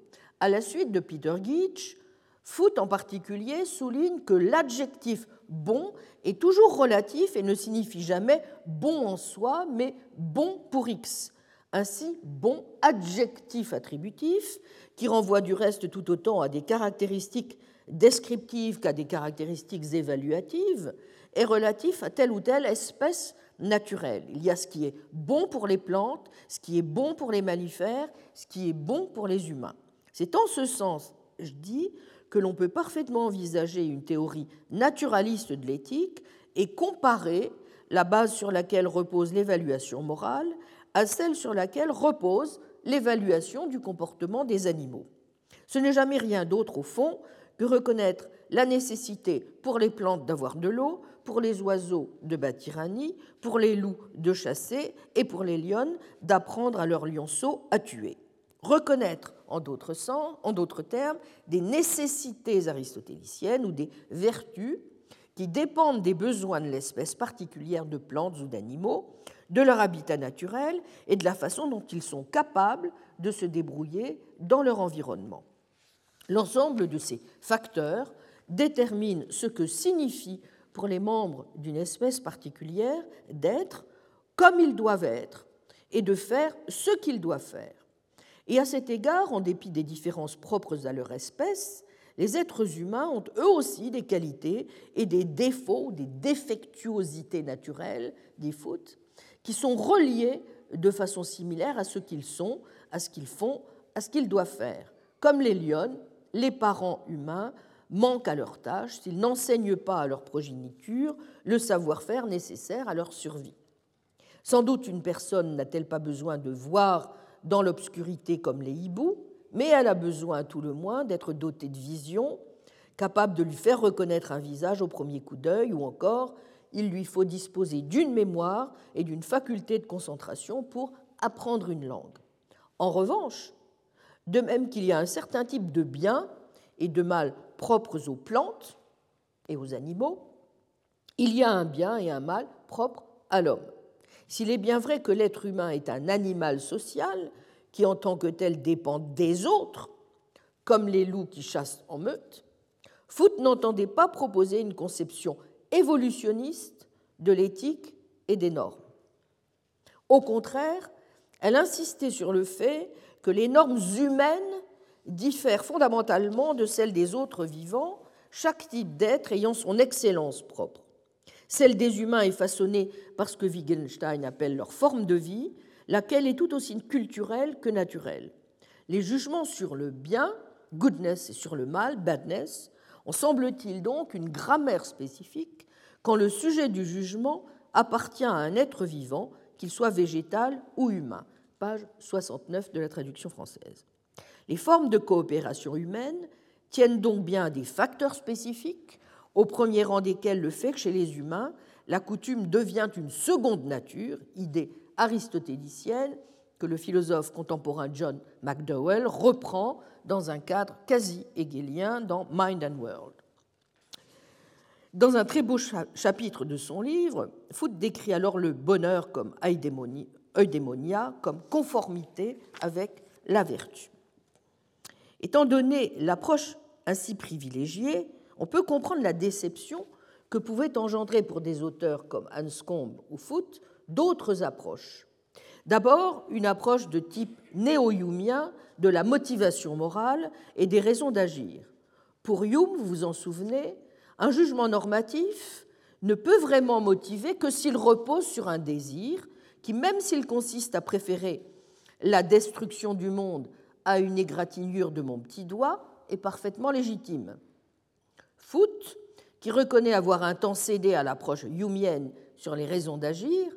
À la suite de Peter Geach, Foote en particulier souligne que l'adjectif bon est toujours relatif et ne signifie jamais bon en soi, mais bon pour X. Ainsi, bon adjectif attributif, qui renvoie du reste tout autant à des caractéristiques descriptives qu'à des caractéristiques évaluatives, est relatif à telle ou telle espèce naturelle. Il y a ce qui est bon pour les plantes, ce qui est bon pour les mammifères, ce qui est bon pour les humains. C'est en ce sens, je dis, que l'on peut parfaitement envisager une théorie naturaliste de l'éthique et comparer la base sur laquelle repose l'évaluation morale à celle sur laquelle repose l'évaluation du comportement des animaux. Ce n'est jamais rien d'autre au fond que reconnaître la nécessité pour les plantes d'avoir de l'eau, pour les oiseaux de nid, pour les loups de chasser et pour les lionnes d'apprendre à leurs lionceaux à tuer reconnaître en d'autres en d'autres termes, des nécessités aristotéliciennes ou des vertus qui dépendent des besoins de l'espèce particulière de plantes ou d'animaux, de leur habitat naturel et de la façon dont ils sont capables de se débrouiller dans leur environnement. L'ensemble de ces facteurs détermine ce que signifie les membres d'une espèce particulière d'être comme ils doivent être et de faire ce qu'ils doivent faire. Et à cet égard, en dépit des différences propres à leur espèce, les êtres humains ont eux aussi des qualités et des défauts, des défectuosités naturelles, des fautes, qui sont reliés de façon similaire à ce qu'ils sont, à ce qu'ils font, à ce qu'ils doivent faire. Comme les lionnes, les parents humains manquent à leur tâche s'ils n'enseignent pas à leur progéniture le savoir-faire nécessaire à leur survie. Sans doute une personne n'a-t-elle pas besoin de voir dans l'obscurité comme les hiboux, mais elle a besoin tout le moins d'être dotée de vision, capable de lui faire reconnaître un visage au premier coup d'œil, ou encore il lui faut disposer d'une mémoire et d'une faculté de concentration pour apprendre une langue. En revanche, de même qu'il y a un certain type de biens et de mal propres aux plantes et aux animaux, il y a un bien et un mal propre à l'homme. S'il est bien vrai que l'être humain est un animal social, qui en tant que tel dépend des autres, comme les loups qui chassent en meute, Foote n'entendait pas proposer une conception évolutionniste de l'éthique et des normes. Au contraire, elle insistait sur le fait que les normes humaines diffèrent fondamentalement de celles des autres vivants, chaque type d'être ayant son excellence propre. Celle des humains est façonnée par ce que Wittgenstein appelle leur forme de vie, laquelle est tout aussi culturelle que naturelle. Les jugements sur le bien, goodness, et sur le mal, badness, ont semble-t-il donc une grammaire spécifique quand le sujet du jugement appartient à un être vivant, qu'il soit végétal ou humain. Page 69 de la traduction française. Les formes de coopération humaine tiennent donc bien des facteurs spécifiques, au premier rang desquels le fait que chez les humains, la coutume devient une seconde nature, idée aristotélicienne que le philosophe contemporain John McDowell reprend dans un cadre quasi hegélien dans Mind and World. Dans un très beau chapitre de son livre, Foote décrit alors le bonheur comme eudémonia, comme conformité avec la vertu. Étant donné l'approche ainsi privilégiée, on peut comprendre la déception que pouvaient engendrer pour des auteurs comme Hanscombe ou Foote d'autres approches. D'abord, une approche de type néo-humien de la motivation morale et des raisons d'agir. Pour Hume, vous vous en souvenez, un jugement normatif ne peut vraiment motiver que s'il repose sur un désir qui, même s'il consiste à préférer la destruction du monde à une égratignure de mon petit doigt, est parfaitement légitime. Foote, qui reconnaît avoir un temps cédé à l'approche humienne sur les raisons d'agir,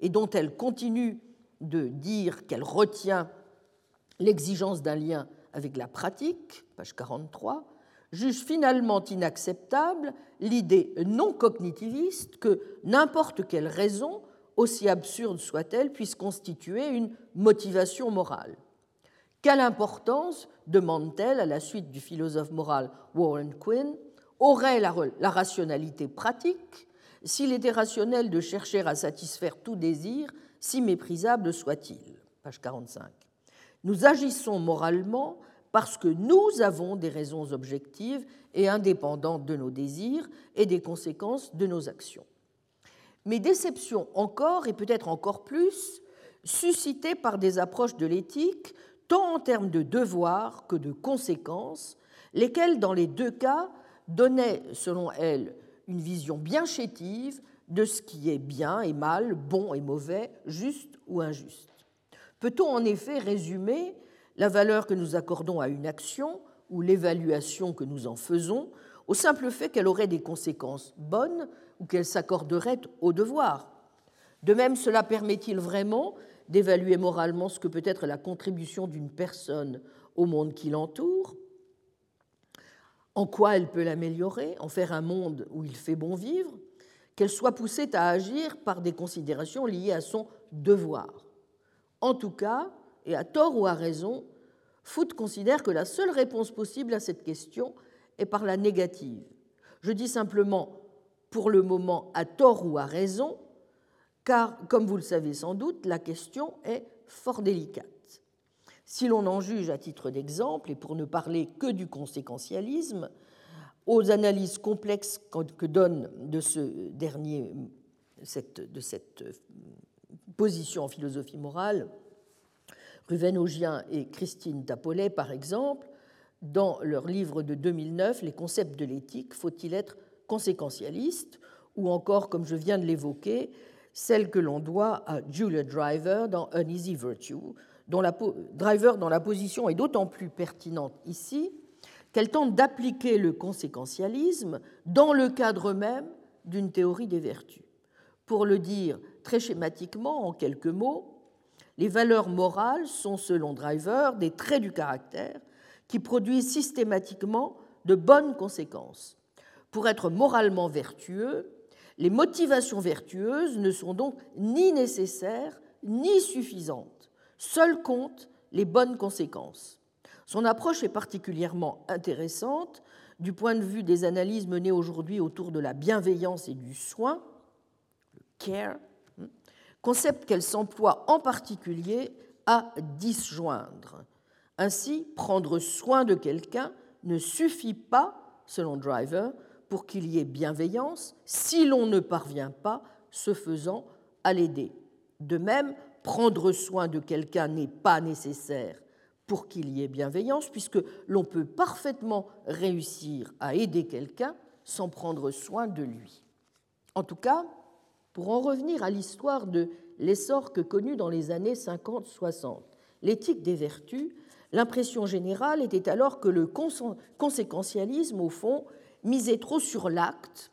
et dont elle continue de dire qu'elle retient l'exigence d'un lien avec la pratique, page 43, juge finalement inacceptable l'idée non cognitiviste que n'importe quelle raison, aussi absurde soit-elle, puisse constituer une motivation morale. Quelle importance, demande-t-elle à la suite du philosophe moral Warren Quinn, aurait la, rationalité pratique s'il était rationnel de chercher à satisfaire tout désir, si méprisable soit-il? Page 45. Nous agissons moralement parce que nous avons des raisons objectives et indépendantes de nos désirs et des conséquences de nos actions. Mais déception encore, et peut-être encore plus, suscitée par des approches de l'éthique, tant en termes de devoirs que de conséquences, lesquelles, dans les deux cas, donnaient, selon elle, une vision bien chétive de ce qui est bien et mal, bon et mauvais, juste ou injuste. Peut-on en effet résumer la valeur que nous accordons à une action ou l'évaluation que nous en faisons au simple fait qu'elle aurait des conséquences bonnes ou qu'elle s'accorderait au devoir? De même, cela permet-il vraiment d'évaluer moralement ce que peut être la contribution d'une personne au monde qui l'entoure En quoi elle peut l'améliorer En faire un monde où il fait bon vivre Qu'elle soit poussée à agir par des considérations liées à son devoir En tout cas, et à tort ou à raison, Foote considère que la seule réponse possible à cette question est par la négative. Je dis simplement pour le moment à tort ou à raison, car, comme vous le savez sans doute, la question est fort délicate. Si l'on en juge à titre d'exemple, et pour ne parler que du conséquentialisme, aux analyses complexes que donne de ce dernier, de cette position en philosophie morale, Ruven Augien et Christine Tapolet, par exemple, dans leur livre de 2009, Les concepts de l'éthique, faut-il être conséquentialiste? Ou encore, comme je viens de l'évoquer, celle que l'on doit à Julia Driver dans Uneasy Virtue, dont la, Driver dont la position est d'autant plus pertinente ici qu'elle tente d'appliquer le conséquentialisme dans le cadre même d'une théorie des vertus. Pour le dire très schématiquement, en quelques mots, les valeurs morales sont, selon Driver, des traits du caractère qui produisent systématiquement de bonnes conséquences. Pour être moralement vertueux, les motivations vertueuses ne sont donc ni nécessaires ni suffisantes. Seules comptent les bonnes conséquences. Son approche est particulièrement intéressante du point de vue des analyses menées aujourd'hui autour de la bienveillance et du soin, le care, concept qu'elle s'emploie en particulier à disjoindre. Ainsi, prendre soin de quelqu'un ne suffit pas, selon Driver, pour qu'il y ait bienveillance si l'on ne parvient pas, ce faisant, à l'aider. De même, prendre soin de quelqu'un n'est pas nécessaire pour qu'il y ait bienveillance, puisque l'on peut parfaitement réussir à aider quelqu'un sans prendre soin de lui. En tout cas, pour en revenir à l'histoire de l'essor que connut dans les années 50-60 l'éthique des vertus, l'impression générale était alors que le conséquentialisme, au fond, misait trop sur l'acte,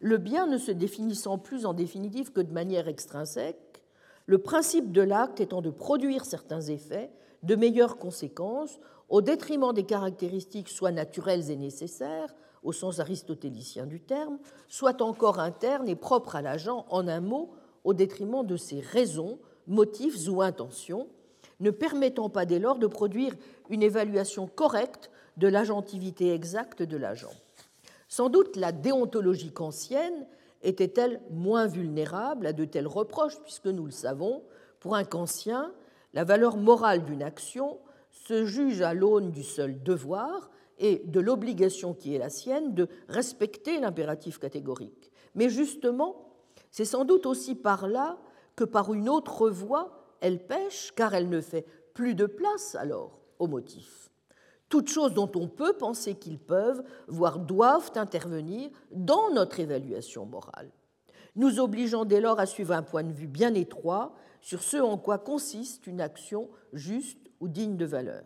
le bien ne se définissant plus en définitive que de manière extrinsèque, le principe de l'acte étant de produire certains effets de meilleures conséquences au détriment des caractéristiques soit naturelles et nécessaires, au sens aristotélicien du terme, soit encore internes et propres à l'agent, en un mot, au détriment de ses raisons, motifs ou intentions, ne permettant pas dès lors de produire une évaluation correcte de l'agentivité exacte de l'agent. Sans doute la déontologie kantienne était-elle moins vulnérable à de tels reproches, puisque nous le savons, pour un kantien, la valeur morale d'une action se juge à l'aune du seul devoir et de l'obligation qui est la sienne de respecter l'impératif catégorique. Mais justement, c'est sans doute aussi par là que par une autre voie elle pêche, car elle ne fait plus de place alors au motif. Toutes choses dont on peut penser qu'ils peuvent, voire doivent intervenir dans notre évaluation morale, nous obligeant dès lors à suivre un point de vue bien étroit sur ce en quoi consiste une action juste ou digne de valeur.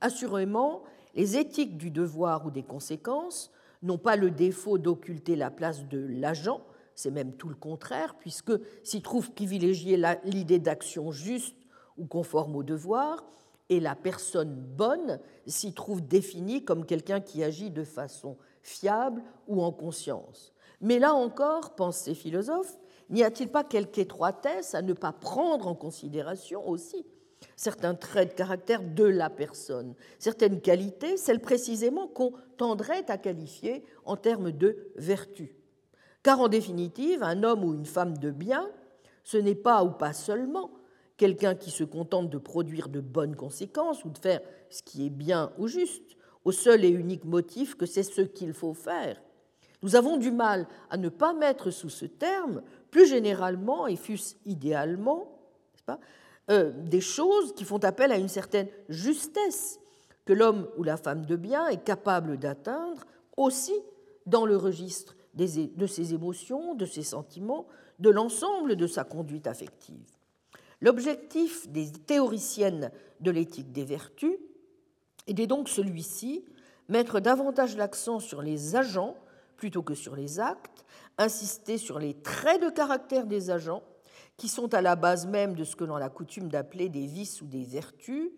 Assurément, les éthiques du devoir ou des conséquences n'ont pas le défaut d'occulter la place de l'agent, c'est même tout le contraire, puisque s'y trouve privilégiée l'idée d'action juste ou conforme au devoir, et la personne bonne s'y trouve définie comme quelqu'un qui agit de façon fiable ou en conscience. Mais là encore, pensent ces philosophes, n'y a-t-il pas quelque étroitesse à ne pas prendre en considération aussi certains traits de caractère de la personne, certaines qualités, celles précisément qu'on tendrait à qualifier en termes de vertu? Car en définitive, un homme ou une femme de bien, ce n'est pas ou pas seulement quelqu'un qui se contente de produire de bonnes conséquences ou de faire ce qui est bien ou juste, au seul et unique motif que c'est ce qu'il faut faire. Nous avons du mal à ne pas mettre sous ce terme, plus généralement et fût-ce idéalement, euh, des choses qui font appel à une certaine justesse que l'homme ou la femme de bien est capable d'atteindre aussi dans le registre de ses émotions, de ses sentiments, de l'ensemble de sa conduite affective. L'objectif des théoriciennes de l'éthique des vertus était donc celui-ci, mettre davantage l'accent sur les agents plutôt que sur les actes, insister sur les traits de caractère des agents qui sont à la base même de ce que l'on a coutume d'appeler des vices ou des vertus,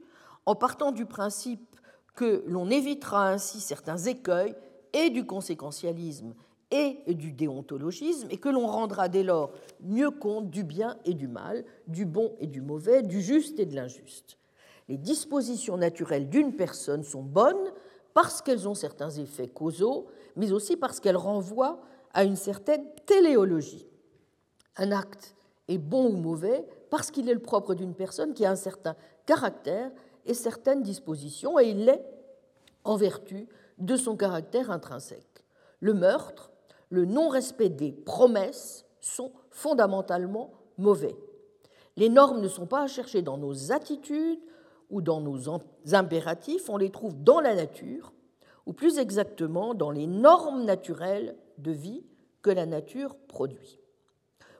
en partant du principe que l'on évitera ainsi certains écueils et du conséquentialisme et du déontologisme, et que l'on rendra dès lors mieux compte du bien et du mal, du bon et du mauvais, du juste et de l'injuste. Les dispositions naturelles d'une personne sont bonnes parce qu'elles ont certains effets causaux, mais aussi parce qu'elles renvoient à une certaine téléologie. Un acte est bon ou mauvais parce qu'il est le propre d'une personne qui a un certain caractère et certaines dispositions, et il l'est en vertu de son caractère intrinsèque. Le meurtre, le non-respect des promesses sont fondamentalement mauvais. Les normes ne sont pas à chercher dans nos attitudes ou dans nos impératifs, on les trouve dans la nature, ou plus exactement dans les normes naturelles de vie que la nature produit.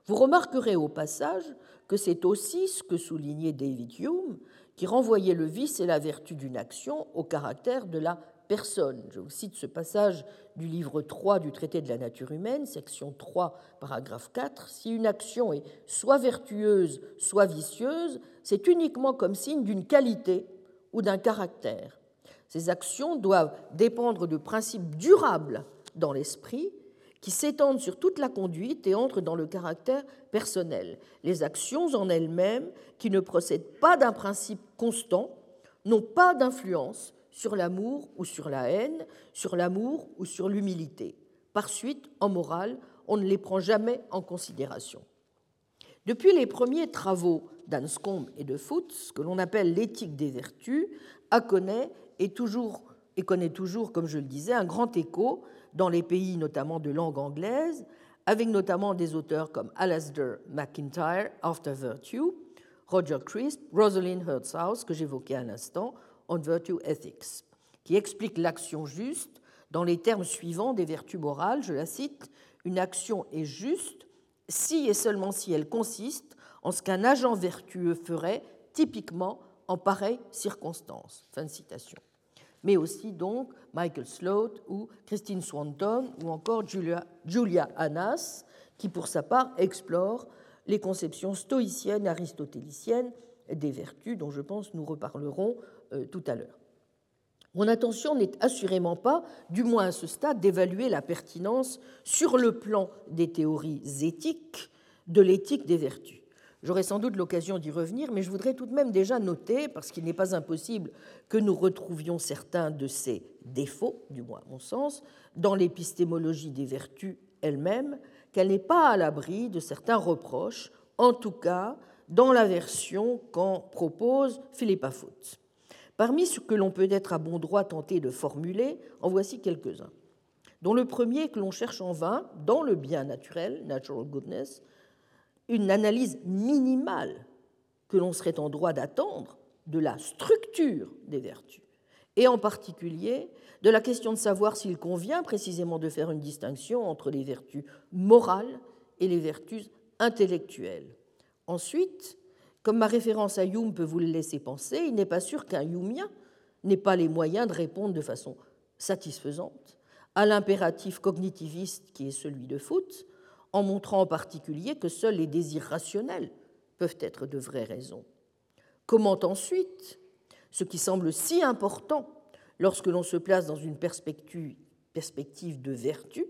Vous remarquerez au passage que c'est aussi ce que soulignait David Hume, qui renvoyait le vice et la vertu d'une action au caractère de la personne. Je vous cite ce passage du livre 3 du traité de la nature humaine, section 3, paragraphe 4. Si une action est soit vertueuse, soit vicieuse, c'est uniquement comme signe d'une qualité ou d'un caractère. Ces actions doivent dépendre de principes durables dans l'esprit qui s'étendent sur toute la conduite et entrent dans le caractère personnel. Les actions en elles-mêmes, qui ne procèdent pas d'un principe constant, n'ont pas d'influence sur l'amour ou sur la haine, sur l'amour ou sur l'humilité. Par suite, en morale, on ne les prend jamais en considération. Depuis les premiers travaux d'Anscombe et de Foote, ce que l'on appelle l'éthique des vertus, a connaît et, toujours, et connaît toujours, comme je le disais, un grand écho dans les pays notamment de langue anglaise, avec notamment des auteurs comme Alasdair MacIntyre, After Virtue, Roger Crisp, Rosalind Hertzhaus, que j'évoquais à l'instant, On Virtue Ethics, qui explique l'action juste dans les termes suivants des vertus morales, je la cite, Une action est juste si et seulement si elle consiste en ce qu'un agent vertueux ferait typiquement en pareille circonstance. Fin de citation. Mais aussi donc Michael Sloat ou Christine Swanton ou encore Julia, Julia Annas, qui pour sa part explore les conceptions stoïciennes, aristotéliciennes des vertus, dont je pense nous reparlerons tout à l'heure. Mon intention n'est assurément pas, du moins à ce stade, d'évaluer la pertinence sur le plan des théories éthiques de l'éthique des vertus. J'aurai sans doute l'occasion d'y revenir, mais je voudrais tout de même déjà noter, parce qu'il n'est pas impossible que nous retrouvions certains de ces défauts, du moins à mon sens, dans l'épistémologie des vertus elle-même, qu'elle n'est pas à l'abri de certains reproches, en tout cas dans la version qu'en propose Philippe Afout. Parmi ce que l'on peut être à bon droit tenté de formuler, en voici quelques-uns, dont le premier que l'on cherche en vain, dans le bien naturel, natural goodness, une analyse minimale que l'on serait en droit d'attendre de la structure des vertus, et en particulier de la question de savoir s'il convient précisément de faire une distinction entre les vertus morales et les vertus intellectuelles. Ensuite, comme ma référence à Hume peut vous le laisser penser, il n'est pas sûr qu'un Humien n'ait pas les moyens de répondre de façon satisfaisante à l'impératif cognitiviste qui est celui de Foote, en montrant en particulier que seuls les désirs rationnels peuvent être de vraies raisons. Comment ensuite, ce qui semble si important lorsque l'on se place dans une perspective, de vertu,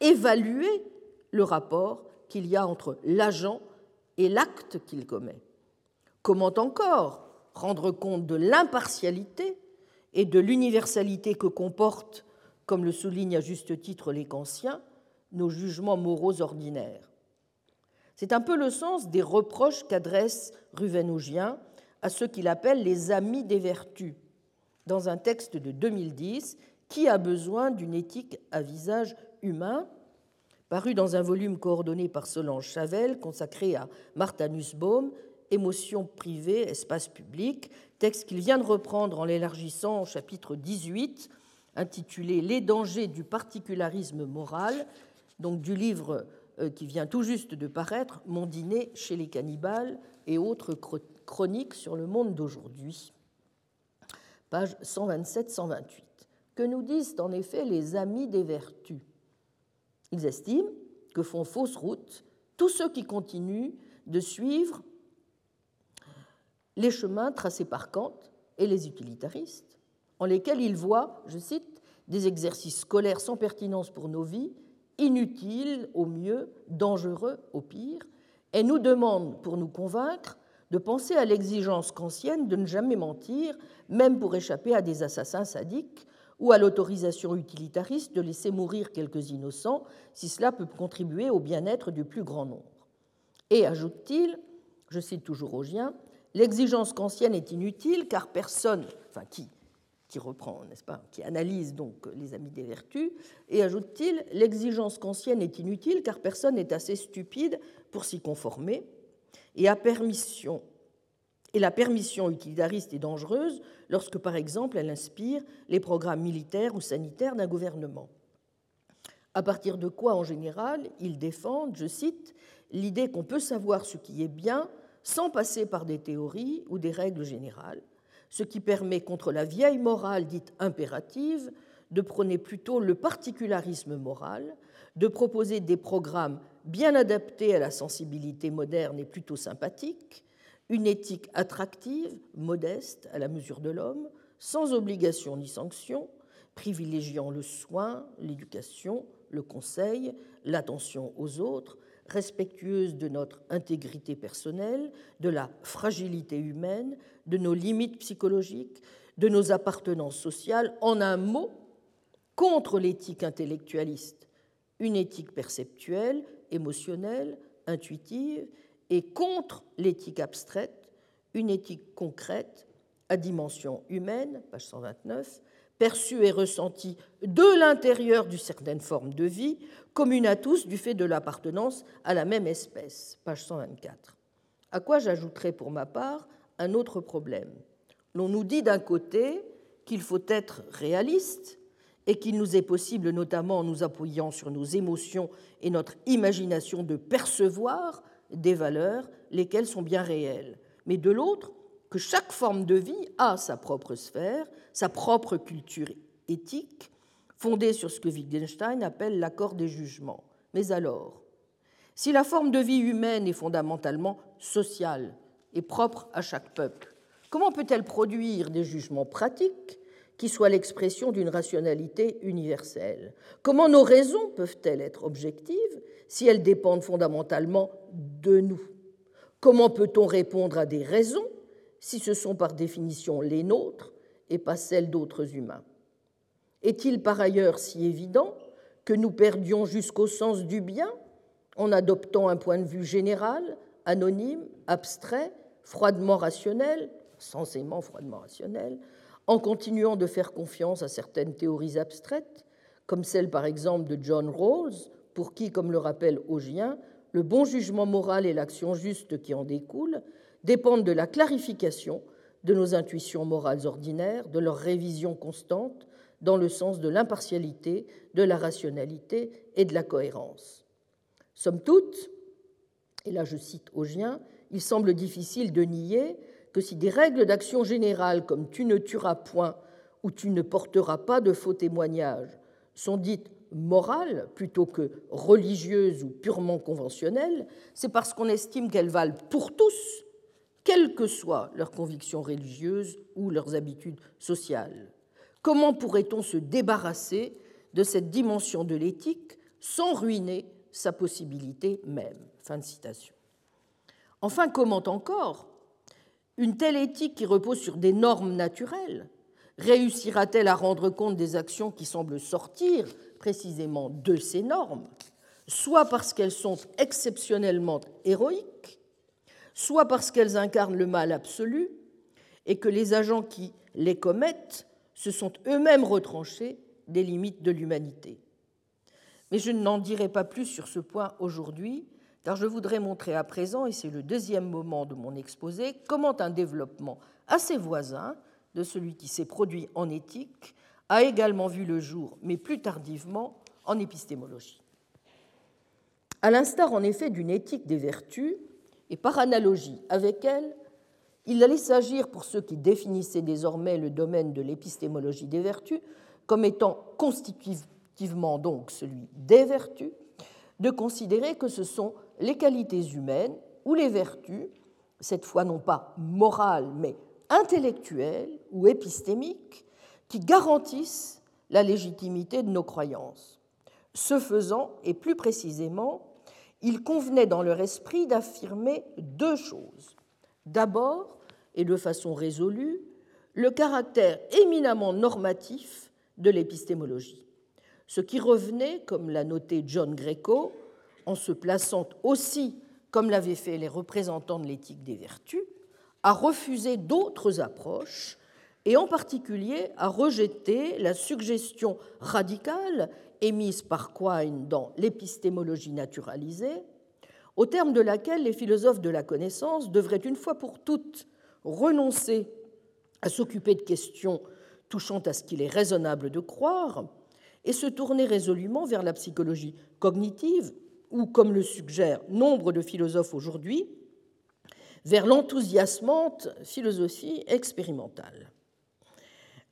évaluer le rapport qu'il y a entre l'agent et l'acte qu'il commet? Comment encore rendre compte de l'impartialité et de l'universalité que comportent, comme le soulignent à juste titre les Kantiens, nos jugements moraux ordinaires. C'est un peu le sens des reproches qu'adresse Ruvenogien à ceux qu'il appelle les amis des vertus, dans un texte de 2010, Qui a besoin d'une éthique à visage humain paru dans un volume coordonné par Solange Chavel, consacré à Martha Nussbaum, Émotions privées, espace public, texte qu'il vient de reprendre en l'élargissant au chapitre 18, intitulé Les dangers du particularisme moral, donc du livre euh, qui vient tout juste de paraître, Mon dîner chez les cannibales et autres chroniques sur le monde d'aujourd'hui. Page 127-128. Que nous disent en effet les amis des vertus? Ils estiment que font fausse route tous ceux qui continuent de suivre les chemins tracés par Kant et les utilitaristes, en lesquels ils voient, je cite, des exercices scolaires sans pertinence pour nos vies inutile au mieux, dangereux au pire, et nous demande, pour nous convaincre, de penser à l'exigence kantienne de ne jamais mentir, même pour échapper à des assassins sadiques, ou à l'autorisation utilitariste de laisser mourir quelques innocents, si cela peut contribuer au bien-être du plus grand nombre. Et, ajoute-t-il, je cite toujours Augien, l'exigence kantienne est inutile car personne, enfin qui qui reprend, n'est-ce pas, qui analyse donc les amis des vertus, et ajoute-t-il L'exigence kantienne est inutile car personne n'est assez stupide pour s'y conformer, et, à permission, et la permission utilitariste est dangereuse lorsque, par exemple, elle inspire les programmes militaires ou sanitaires d'un gouvernement. À partir de quoi, en général, ils défendent, je cite, l'idée qu'on peut savoir ce qui est bien sans passer par des théories ou des règles générales, ce qui permet, contre la vieille morale dite impérative, de prôner plutôt le particularisme moral, de proposer des programmes bien adaptés à la sensibilité moderne et plutôt sympathiques, une éthique attractive, modeste, à la mesure de l'homme, sans obligation ni sanction, privilégiant le soin, l'éducation, le conseil, l'attention aux autres, respectueuse de notre intégrité personnelle, de la fragilité humaine, de nos limites psychologiques, de nos appartenances sociales, en un mot, contre l'éthique intellectualiste, une éthique perceptuelle, émotionnelle, intuitive, et contre l'éthique abstraite, une éthique concrète, à dimension humaine, page 129, perçue et ressentie de l'intérieur d'une certaine forme de vie, commune à tous du fait de l'appartenance à la même espèce, page 124. À quoi j'ajouterai pour ma part un autre problème. L'on nous dit d'un côté qu'il faut être réaliste et qu'il nous est possible, notamment en nous appuyant sur nos émotions et notre imagination, de percevoir des valeurs, lesquelles sont bien réelles. Mais de l'autre, que chaque forme de vie a sa propre sphère, sa propre culture éthique, fondée sur ce que Wittgenstein appelle l'accord des jugements. Mais alors, si la forme de vie humaine est fondamentalement sociale et propre à chaque peuple, comment peut-elle produire des jugements pratiques qui soient l'expression d'une rationalité universelle? Comment nos raisons peuvent-elles être objectives si elles dépendent fondamentalement de nous? Comment peut-on répondre à des raisons si ce sont par définition les nôtres et pas celles d'autres humains. Est-il par ailleurs si évident que nous perdions jusqu'au sens du bien en adoptant un point de vue général, anonyme, abstrait, froidement rationnel, censément froidement rationnel, en continuant de faire confiance à certaines théories abstraites, comme celle par exemple de John Rawls, pour qui, comme le rappelle Augien, le bon jugement moral et l'action juste qui en découle dépendent de la clarification de nos intuitions morales ordinaires, de leur révision constante dans le sens de l'impartialité, de la rationalité et de la cohérence. Somme toute, et là je cite Augien, il semble difficile de nier que si des règles d'action générale comme tu ne tueras point ou tu ne porteras pas de faux témoignages sont dites morales plutôt que religieuses ou purement conventionnelles, c'est parce qu'on estime qu'elles valent pour tous, quelles que soient leurs convictions religieuses ou leurs habitudes sociales. Comment pourrait-on se débarrasser de cette dimension de l'éthique sans ruiner sa possibilité même? Fin de citation. Enfin, comment encore une telle éthique qui repose sur des normes naturelles réussira-t-elle à rendre compte des actions qui semblent sortir précisément de ces normes, soit parce qu'elles sont exceptionnellement héroïques, soit parce qu'elles incarnent le mal absolu et que les agents qui les commettent se sont eux-mêmes retranchés des limites de l'humanité. Mais je n'en dirai pas plus sur ce point aujourd'hui, car je voudrais montrer à présent, et c'est le deuxième moment de mon exposé, comment un développement assez voisin de celui qui s'est produit en éthique a également vu le jour, mais plus tardivement, en épistémologie. À l'instar en effet d'une éthique des vertus, et par analogie avec elle, il allait s'agir pour ceux qui définissaient désormais le domaine de l'épistémologie des vertus comme étant constitutivement donc celui des vertus, de considérer que ce sont les qualités humaines ou les vertus, cette fois non pas morales mais intellectuelles ou épistémiques, qui garantissent la légitimité de nos croyances. Ce faisant, et plus précisément, il convenait dans leur esprit d'affirmer deux choses. D'abord, et de façon résolue, le caractère éminemment normatif de l'épistémologie, ce qui revenait, comme l'a noté John Greco, en se plaçant aussi, comme l'avaient fait les représentants de l'éthique des vertus, à refuser d'autres approches et en particulier à rejeter la suggestion radicale émise par Quine dans l'épistémologie naturalisée, au terme de laquelle les philosophes de la connaissance devraient une fois pour toutes renoncer à s'occuper de questions touchant à ce qu'il est raisonnable de croire et se tourner résolument vers la psychologie cognitive ou, comme le suggèrent nombre de philosophes aujourd'hui, vers l'enthousiasmante philosophie expérimentale.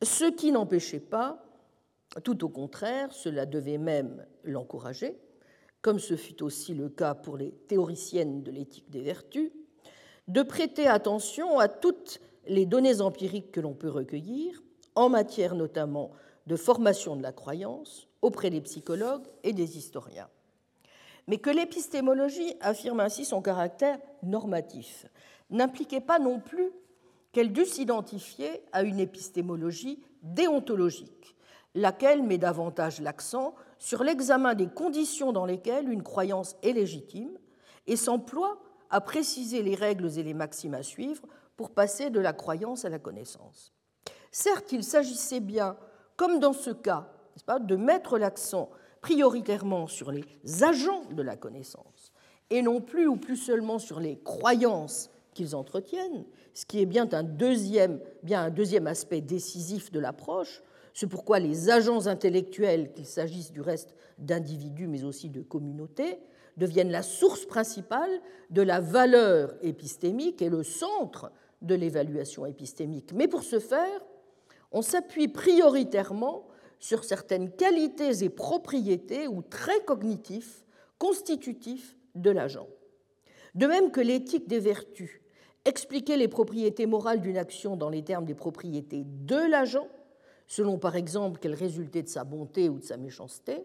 Ce qui n'empêchait pas, tout au contraire, cela devait même l'encourager, comme ce fut aussi le cas pour les théoriciennes de l'éthique des vertus, de prêter attention à toutes les données empiriques que l'on peut recueillir, en matière notamment de formation de la croyance, auprès des psychologues et des historiens. Mais que l'épistémologie affirme ainsi son caractère normatif n'impliquait pas non plus qu'elle dût s'identifier à une épistémologie déontologique, laquelle met davantage l'accent sur l'examen des conditions dans lesquelles une croyance est légitime et s'emploie à préciser les règles et les maximes à suivre pour passer de la croyance à la connaissance. Certes, il s'agissait bien, comme dans ce cas, pas, de mettre l'accent prioritairement sur les agents de la connaissance et non plus ou plus seulement sur les croyances qu'ils entretiennent, ce qui est bien un deuxième, bien un deuxième aspect décisif de l'approche, C'est pourquoi les agents intellectuels, qu'il s'agisse du reste d'individus mais aussi de communautés, deviennent la source principale de la valeur épistémique et le centre de l'évaluation épistémique. Mais pour ce faire, on s'appuie prioritairement sur certaines qualités et propriétés ou traits cognitifs constitutifs de l'agent. De même que l'éthique des vertus expliquait les propriétés morales d'une action dans les termes des propriétés de l'agent, selon par exemple qu'elle résultait de sa bonté ou de sa méchanceté,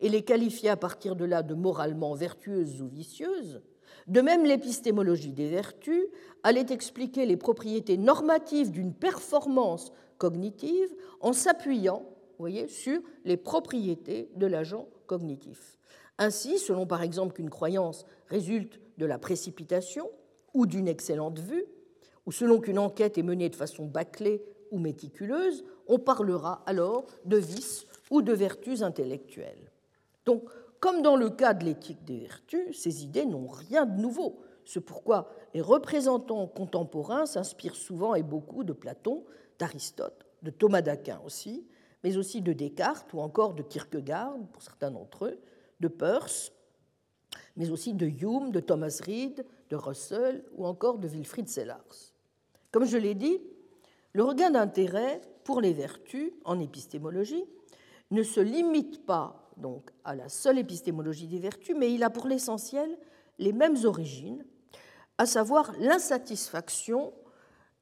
et les qualifiait à partir de là de moralement vertueuses ou vicieuses, de même l'épistémologie des vertus allait expliquer les propriétés normatives d'une performance cognitive en s'appuyant voyez, sur les propriétés de l'agent cognitif. Ainsi, selon par exemple qu'une croyance résulte de la précipitation ou d'une excellente vue, ou selon qu'une enquête est menée de façon bâclée ou méticuleuse, on parlera alors de vices ou de vertus intellectuelles. Donc, comme dans le cas de l'éthique des vertus, ces idées n'ont rien de nouveau. C'est pourquoi les représentants contemporains s'inspirent souvent et beaucoup de Platon, d'Aristote, de Thomas d'Aquin aussi, mais aussi de Descartes ou encore de Kierkegaard, pour certains d'entre eux, de Peirce, mais aussi de Hume, de Thomas Reid, de Russell ou encore de Wilfried Sellars. Comme je l'ai dit, le regain d'intérêt pour les vertus en épistémologie ne se limite pas donc à la seule épistémologie des vertus, mais il a pour l'essentiel les mêmes origines, à savoir l'insatisfaction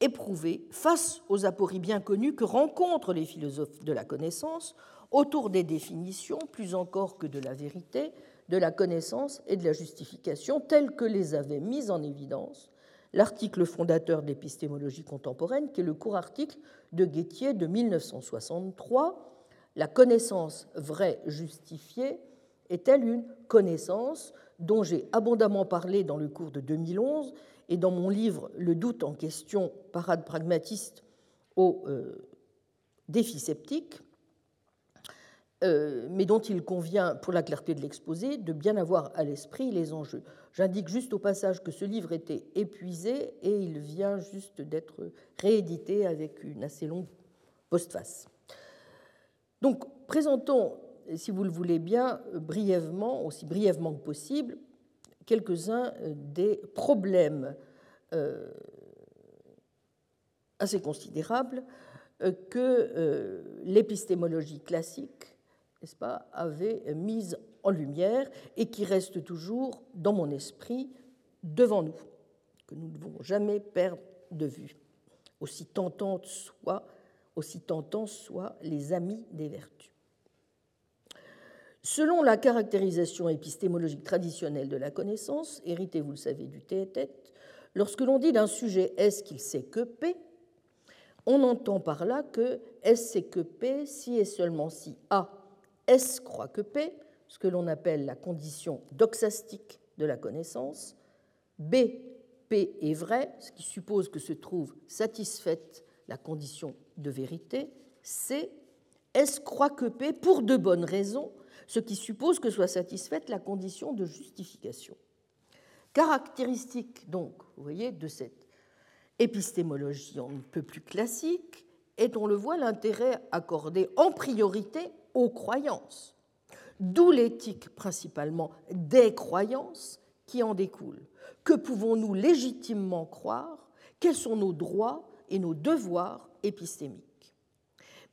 éprouvée face aux apories bien connues que rencontrent les philosophes de la connaissance autour des définitions, plus encore que de la vérité, de la connaissance et de la justification, telles que les avait mises en évidence l'article fondateur de l'épistémologie contemporaine, qui est le court article de Guettier de 1963, La connaissance vraie justifiée est-elle une connaissance dont j'ai abondamment parlé dans le cours de 2011 et dans mon livre Le doute en question, parade pragmatiste au euh, défi sceptique, mais dont il convient, pour la clarté de l'exposé, de bien avoir à l'esprit les enjeux. J'indique juste au passage que ce livre était épuisé et il vient juste d'être réédité avec une assez longue postface. Donc, présentons, si vous le voulez bien, brièvement, aussi brièvement que possible, quelques-uns euh, des problèmes euh, assez considérables euh, que l'épistémologie classique n'est-ce pas, avait mis en lumière et qui restent toujours dans mon esprit devant nous, que nous ne devons jamais perdre de vue, aussi tentantes soient, aussi tentants soient les amis des vertus. Selon la caractérisation épistémologique traditionnelle de la connaissance, héritée, vous le savez, du tête, lorsque l'on dit d'un sujet est-ce qu'il sait que P, on entend par là que est-ce c'est que P si et seulement si A est-ce croit que P, ce que l'on appelle la condition doxastique de la connaissance, B, P est vrai, ce qui suppose que se trouve satisfaite la condition de vérité, C, est-ce croit que P pour de bonnes raisons, ce qui suppose que soit satisfaite la condition de justification. Caractéristique, donc, vous voyez, de cette épistémologie un peu plus classique est, on le voit, l'intérêt accordé en priorité aux croyances, d'où l'éthique principalement des croyances qui en découlent. Que pouvons-nous légitimement croire? Quels sont nos droits et nos devoirs épistémiques?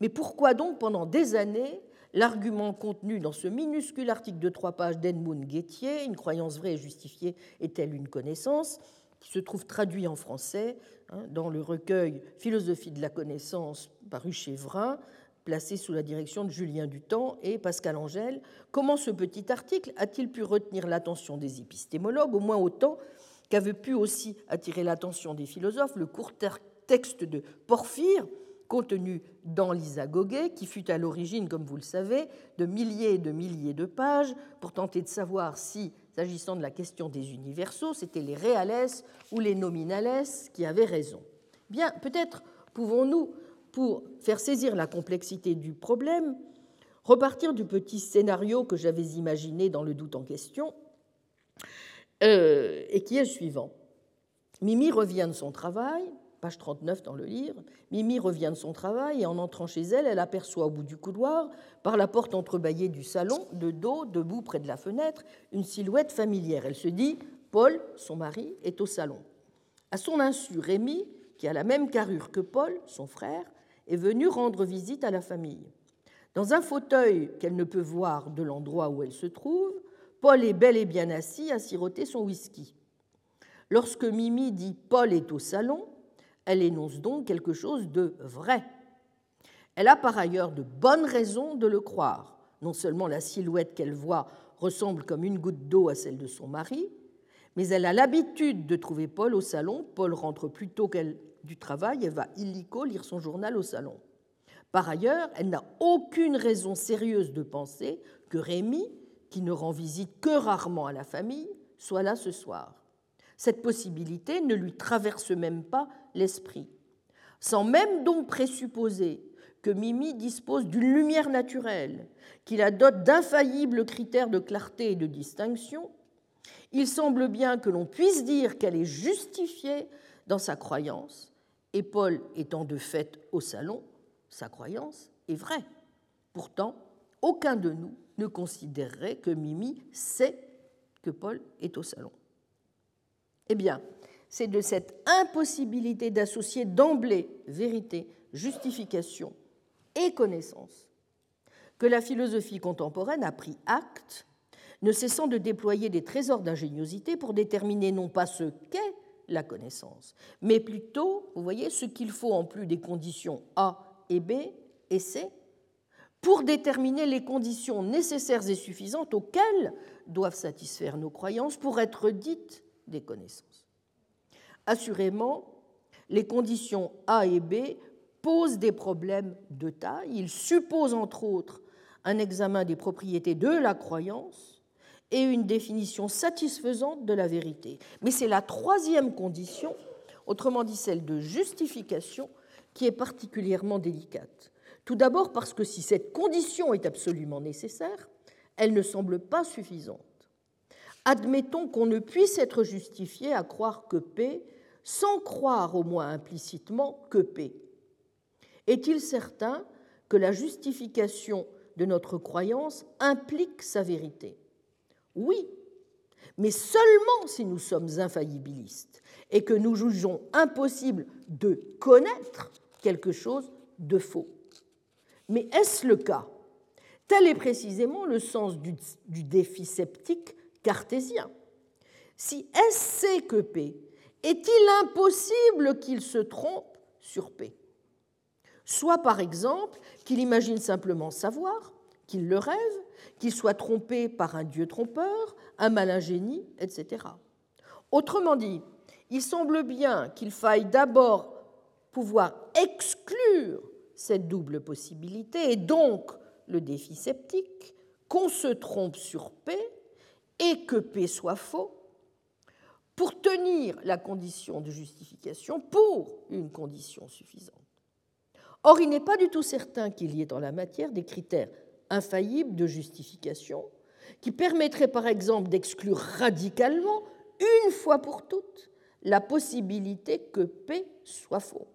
Mais pourquoi donc pendant des années L'argument contenu dans ce minuscule article de trois pages d'Edmund Guettier, Une croyance vraie et justifiée est-elle une connaissance qui se trouve traduit en français hein, dans le recueil Philosophie de la connaissance paru chez Vrin, placé sous la direction de Julien Dutemps et Pascal Angèle. Comment ce petit article a-t-il pu retenir l'attention des épistémologues, au moins autant qu'avait pu aussi attirer l'attention des philosophes le court texte de Porphyre, contenu dans l'Isagoguet, qui fut à l'origine, comme vous le savez, de milliers et de milliers de pages pour tenter de savoir si, s'agissant de la question des universaux, c'était les réales ou les nominales qui avaient raison. Bien, peut-être pouvons-nous, pour faire saisir la complexité du problème, repartir du petit scénario que j'avais imaginé dans le doute en question, euh, et qui est le suivant. Mimi revient de son travail, page 39 dans le livre, Mimi revient de son travail et en entrant chez elle, elle aperçoit au bout du couloir, par la porte entrebâillée du salon, de dos, debout près de la fenêtre, une silhouette familière. Elle se dit Paul, son mari, est au salon. À son insu, Rémi, qui a la même carrure que Paul, son frère, est venu rendre visite à la famille. Dans un fauteuil qu'elle ne peut voir de l'endroit où elle se trouve, Paul est bel et bien assis à siroter son whisky. Lorsque Mimi dit Paul est au salon, elle énonce donc quelque chose de vrai. Elle a par ailleurs de bonnes raisons de le croire. Non seulement la silhouette qu'elle voit ressemble comme une goutte d'eau à celle de son mari, mais elle a l'habitude de trouver Paul au salon. Paul rentre plus tôt qu'elle du travail et va illico lire son journal au salon. Par ailleurs, elle n'a aucune raison sérieuse de penser que Rémi, qui ne rend visite que rarement à la famille, soit là ce soir. Cette possibilité ne lui traverse même pas l'esprit. Sans même donc présupposer que Mimi dispose d'une lumière naturelle, qui la dote d'infaillibles critères de clarté et de distinction, il semble bien que l'on puisse dire qu'elle est justifiée dans sa croyance, et Paul étant de fait au salon, sa croyance est vraie. Pourtant, aucun de nous ne considérerait que Mimi sait que Paul est au salon. Eh bien, c'est de cette impossibilité d'associer d'emblée vérité, justification et connaissance que la philosophie contemporaine a pris acte, ne cessant de déployer des trésors d'ingéniosité pour déterminer non pas ce qu'est la connaissance, mais plutôt, vous voyez, ce qu'il faut en plus des conditions A et B et C pour déterminer les conditions nécessaires et suffisantes auxquelles doivent satisfaire nos croyances pour être dites des connaissances. Assurément, les conditions A et B posent des problèmes de taille. Ils supposent entre autres un examen des propriétés de la croyance et une définition satisfaisante de la vérité. Mais c'est la troisième condition, autrement dit celle de justification, qui est particulièrement délicate. Tout d'abord parce que si cette condition est absolument nécessaire, elle ne semble pas suffisante. Admettons qu'on ne puisse être justifié à croire que P sans croire au moins implicitement que P. Est-il certain que la justification de notre croyance implique sa vérité? Oui, mais seulement si nous sommes infaillibilistes et que nous jugeons impossible de connaître quelque chose de faux. Mais est-ce le cas? Tel est précisément le sens du, défi sceptique cartésien. Si S sait que P, est-il impossible qu'il se trompe sur P? Soit par exemple qu'il imagine simplement savoir, qu'il le rêve, qu'il soit trompé par un dieu trompeur, un malin génie, etc. Autrement dit, il semble bien qu'il faille d'abord pouvoir exclure cette double possibilité et donc le défi sceptique, qu'on se trompe sur P et que P soit faux, pour tenir la condition de justification pour une condition suffisante. Or, il n'est pas du tout certain qu'il y ait en la matière des critères infaillibles de justification qui permettraient par exemple d'exclure radicalement, une fois pour toutes, la possibilité que P soit faux.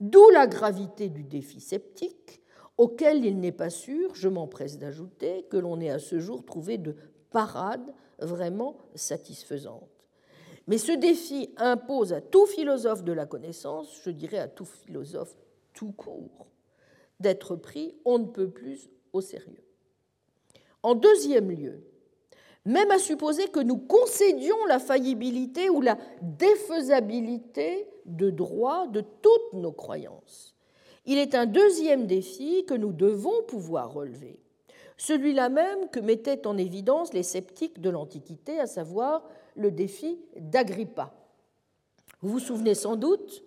D'où la gravité du défi sceptique, auquel il n'est pas sûr, je m'empresse d'ajouter, que l'on ait à ce jour trouvé de parade vraiment satisfaisante. Mais ce défi impose à tout philosophe de la connaissance, je dirais à tout philosophe tout court, d'être pris on ne peut plus au sérieux. En deuxième lieu, même à supposer que nous concédions la faillibilité ou la défaisabilité de droit de toutes nos croyances, il est un deuxième défi que nous devons pouvoir relever, celui-là même que mettaient en évidence les sceptiques de l'Antiquité, à savoir le défi d'Agrippa. Vous vous souvenez sans doute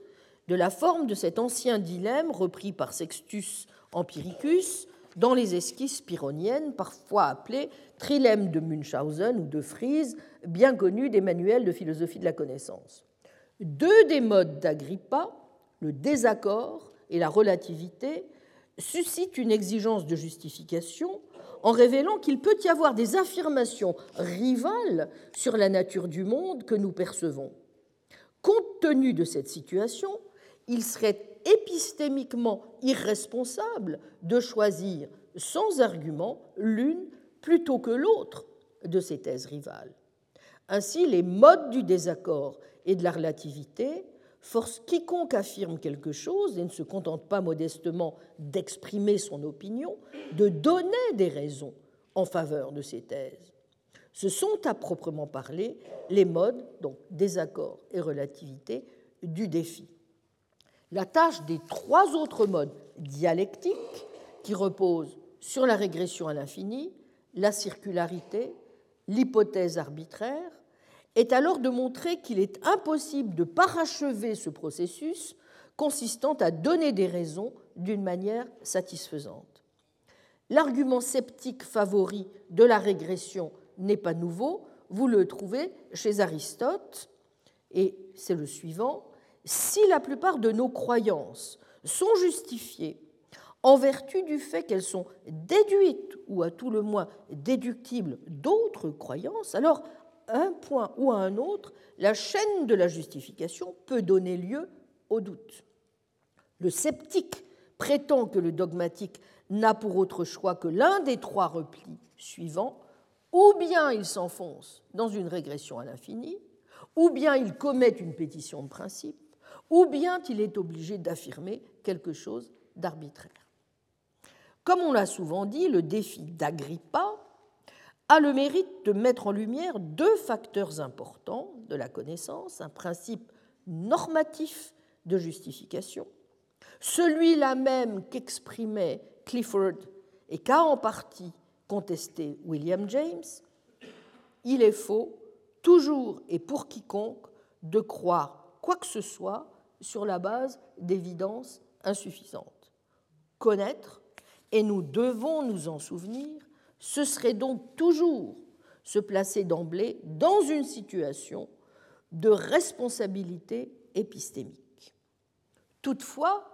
de la forme de cet ancien dilemme repris par Sextus Empiricus dans les esquisses pyrrhoniennes, parfois appelées trilemme de Munchausen ou de Frise, bien connu des manuels de philosophie de la connaissance. Deux des modes d'Agrippa, le désaccord et la relativité, suscitent une exigence de justification en révélant qu'il peut y avoir des affirmations rivales sur la nature du monde que nous percevons. Compte tenu de cette situation, il serait épistémiquement irresponsable de choisir sans argument l'une plutôt que l'autre de ces thèses rivales. Ainsi, les modes du désaccord et de la relativité forcent quiconque affirme quelque chose et ne se contente pas modestement d'exprimer son opinion, de donner des raisons en faveur de ces thèses. Ce sont à proprement parler les modes, donc désaccord et relativité, du défi. La tâche des trois autres modes dialectiques, qui reposent sur la régression à l'infini, la circularité, l'hypothèse arbitraire, est alors de montrer qu'il est impossible de parachever ce processus consistant à donner des raisons d'une manière satisfaisante. L'argument sceptique favori de la régression n'est pas nouveau, vous le trouvez chez Aristote, et c'est le suivant. Si la plupart de nos croyances sont justifiées en vertu du fait qu'elles sont déduites ou à tout le moins déductibles d'autres croyances, alors à un point ou à un autre, la chaîne de la justification peut donner lieu au doute. Le sceptique prétend que le dogmatique n'a pour autre choix que l'un des trois replis suivants, ou bien il s'enfonce dans une régression à l'infini, ou bien il commet une pétition de principe, ou bien il est obligé d'affirmer quelque chose d'arbitraire. Comme on l'a souvent dit, le défi d'Agrippa a le mérite de mettre en lumière deux facteurs importants de la connaissance, un principe normatif de justification, celui-là même qu'exprimait Clifford et qu'a en partie contesté William James, il est faux, toujours et pour quiconque, de croire quoi que ce soit sur la base d'évidences insuffisantes. Connaître, et nous devons nous en souvenir, ce serait donc toujours se placer d'emblée dans une situation de responsabilité épistémique. Toutefois,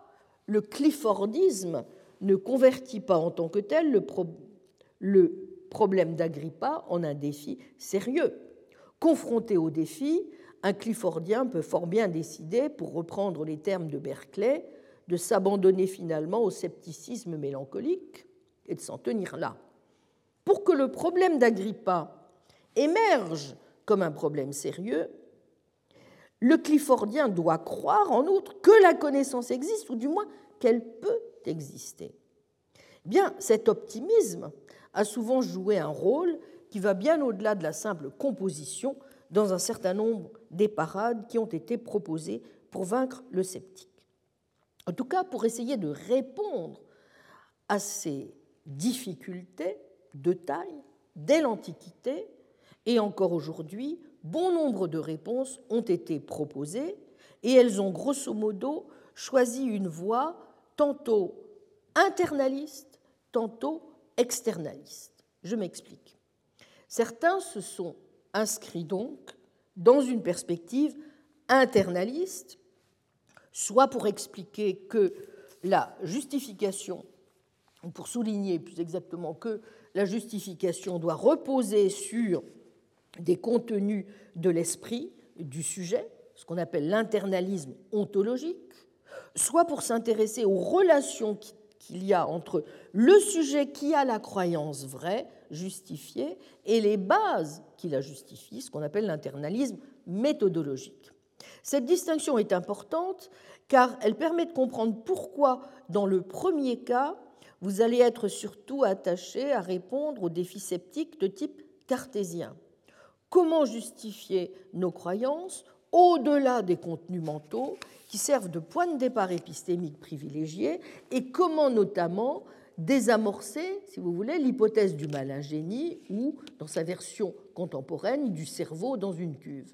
le cliffordisme ne convertit pas en tant que tel le, problème d'Agrippa en un défi sérieux. Confronté au défi, un cliffordien peut fort bien décider, pour reprendre les termes de Berkeley, de s'abandonner finalement au scepticisme mélancolique et de s'en tenir là. Pour que le problème d'Agrippa émerge comme un problème sérieux, le cliffordien doit croire en outre que la connaissance existe, ou du moins qu'elle peut exister. Bien, cet optimisme a souvent joué un rôle qui va bien au-delà de la simple composition dans un certain nombre des parades qui ont été proposées pour vaincre le sceptique. En tout cas, pour essayer de répondre à ces difficultés de taille, dès l'Antiquité et encore aujourd'hui, bon nombre de réponses ont été proposées et elles ont grosso modo choisi une voie tantôt internaliste, tantôt externaliste. Je m'explique. Certains se sont inscrits donc dans une perspective internaliste soit pour expliquer que la justification, ou pour souligner plus exactement que la justification doit reposer sur des contenus de l'esprit, du sujet, ce qu'on appelle l'internalisme ontologique, soit pour s'intéresser aux relations qu'il y a entre le sujet qui a la croyance vraie, justifiée, et les bases qui la justifient, ce qu'on appelle l'internalisme méthodologique. Cette distinction est importante car elle permet de comprendre pourquoi, dans le premier cas, vous allez être surtout attaché à répondre aux défis sceptiques de type cartésien. Comment justifier nos croyances au-delà des contenus mentaux qui servent de point de départ épistémique privilégié et comment notamment désamorcer, si vous voulez, l'hypothèse du malingénie ou, dans sa version contemporaine, du cerveau dans une cuve.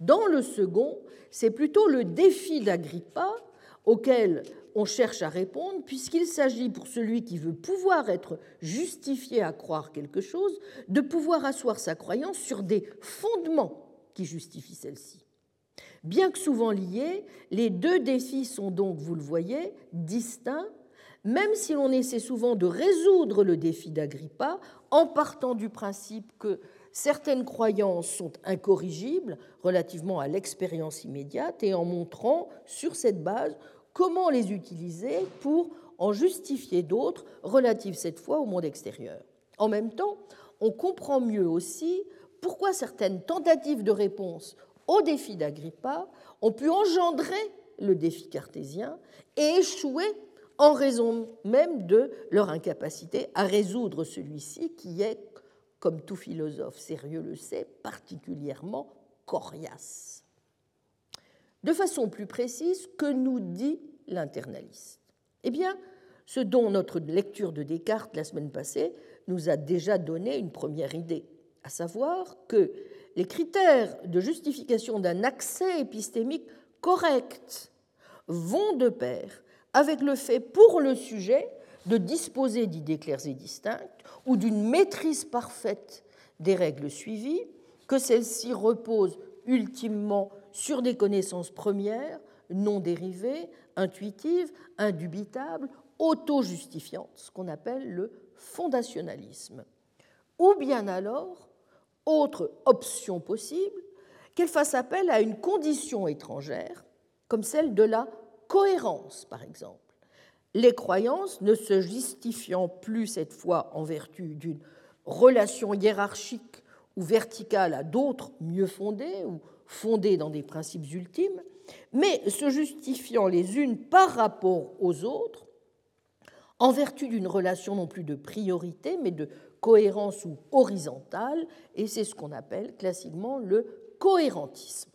Dans le second, c'est plutôt le défi d'Agrippa auquel on cherche à répondre, puisqu'il s'agit pour celui qui veut pouvoir être justifié à croire quelque chose, de pouvoir asseoir sa croyance sur des fondements qui justifient celle-ci. Bien que souvent liés, les deux défis sont donc, vous le voyez, distincts, même si l'on essaie souvent de résoudre le défi d'Agrippa en partant du principe que certaines croyances sont incorrigibles relativement à l'expérience immédiate et en montrant sur cette base comment les utiliser pour en justifier d'autres relatives cette fois au monde extérieur. En même temps, on comprend mieux aussi pourquoi certaines tentatives de réponse au défi d'Agrippa ont pu engendrer le défi cartésien et échouer en raison même de leur incapacité à résoudre celui-ci qui est, comme tout philosophe sérieux le sait, particulièrement coriace. De façon plus précise, que nous dit l'internaliste? Eh bien, ce dont notre lecture de Descartes la semaine passée nous a déjà donné une première idée, à savoir que les critères de justification d'un accès épistémique correct vont de pair avec le fait pour le sujet de disposer d'idées claires et distinctes ou d'une maîtrise parfaite des règles suivies, que celles-ci reposent ultimement sur des connaissances premières, non dérivées, intuitives, indubitables, auto-justifiantes, ce qu'on appelle le fondationalisme. Ou bien alors, autre option possible, qu'elle fasse appel à une condition étrangère, comme celle de la cohérence, par exemple. Les croyances ne se justifiant plus cette fois en vertu d'une relation hiérarchique ou verticale à d'autres mieux fondées ou fondées dans des principes ultimes, mais se justifiant les unes par rapport aux autres en vertu d'une relation non plus de priorité, mais de cohérence ou horizontale, et c'est ce qu'on appelle classiquement le cohérentisme.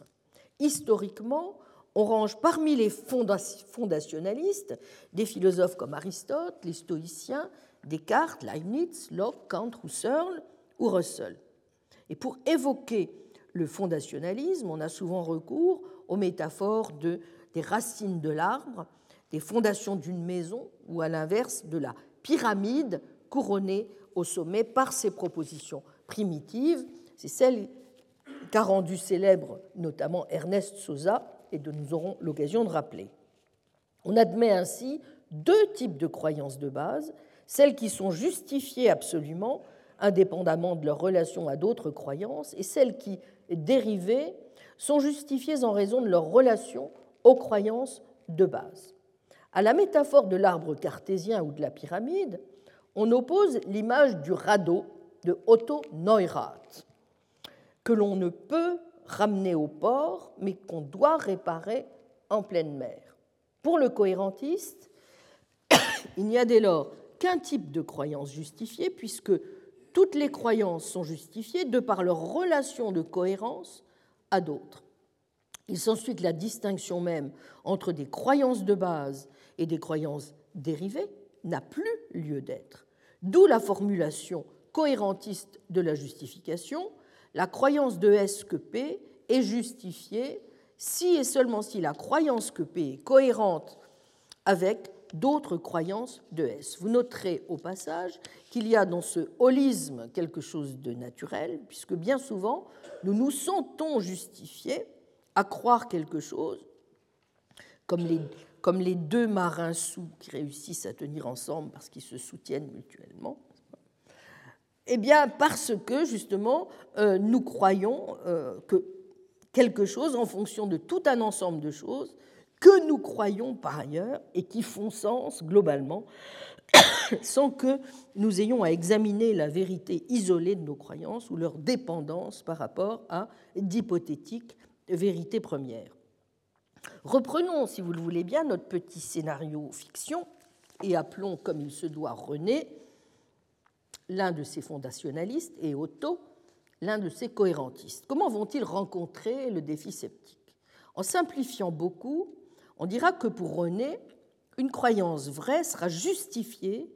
Historiquement, on range parmi les fondationalistes des philosophes comme Aristote, les stoïciens, Descartes, Leibniz, Locke, Kant, Husserl ou Russell. Et pour évoquer le fondationalisme, on a souvent recours aux métaphores de, des racines de l'arbre, des fondations d'une maison ou à l'inverse de la pyramide couronnée au sommet par ses propositions primitives. C'est celle qu'a rendue célèbre notamment Ernest Sosa et nous aurons l'occasion de rappeler. On admet ainsi deux types de croyances de base, celles qui sont justifiées absolument, indépendamment de leur relation à d'autres croyances, et celles qui, dérivées, sont justifiées en raison de leur relation aux croyances de base. À la métaphore de l'arbre cartésien ou de la pyramide, on oppose l'image du radeau de Otto Neurath, que l'on ne peut ramener au port, mais qu'on doit réparer en pleine mer. Pour le cohérentiste, il n'y a dès lors qu'un type de croyance justifiée, puisque toutes les croyances sont justifiées de par leur relation de cohérence à d'autres. Il s'ensuit que la distinction même entre des croyances de base et des croyances dérivées n'a plus lieu d'être. D'où la formulation cohérentiste de la justification, la croyance de S que P est justifiée si et seulement si la croyance que P est cohérente avec d'autres croyances de S. Vous noterez au passage qu'il y a dans ce holisme quelque chose de naturel, puisque bien souvent, nous nous sentons justifiés à croire quelque chose, comme les, comme les deux marins sous qui réussissent à tenir ensemble parce qu'ils se soutiennent mutuellement. Eh bien, parce que justement, euh, nous croyons euh, que quelque chose en fonction de tout un ensemble de choses que nous croyons par ailleurs et qui font sens globalement sans que nous ayons à examiner la vérité isolée de nos croyances ou leur dépendance par rapport à d'hypothétiques vérités premières. Reprenons, si vous le voulez bien, notre petit scénario fiction et appelons comme il se doit René, l'un de ces fondationalistes, et Otto, l'un de ces cohérentistes. Comment vont-ils rencontrer le défi sceptique? En simplifiant beaucoup, on dira que pour René, une croyance vraie sera justifiée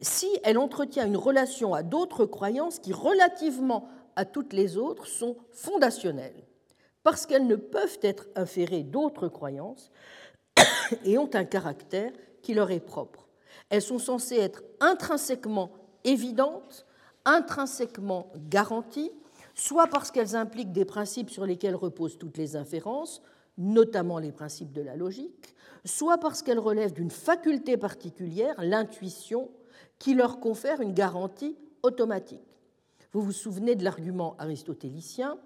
si elle entretient une relation à d'autres croyances qui, relativement à toutes les autres, sont fondationnelles, parce qu'elles ne peuvent être inférées d'autres croyances et ont un caractère qui leur est propre. Elles sont censées être intrinsèquement évidentes, intrinsèquement garanties, soit parce qu'elles impliquent des principes sur lesquels reposent toutes les inférences, notamment les principes de la logique, soit parce qu'elles relèvent d'une faculté particulière, l'intuition, qui leur confère une garantie automatique. Vous vous souvenez de l'argument aristotélicien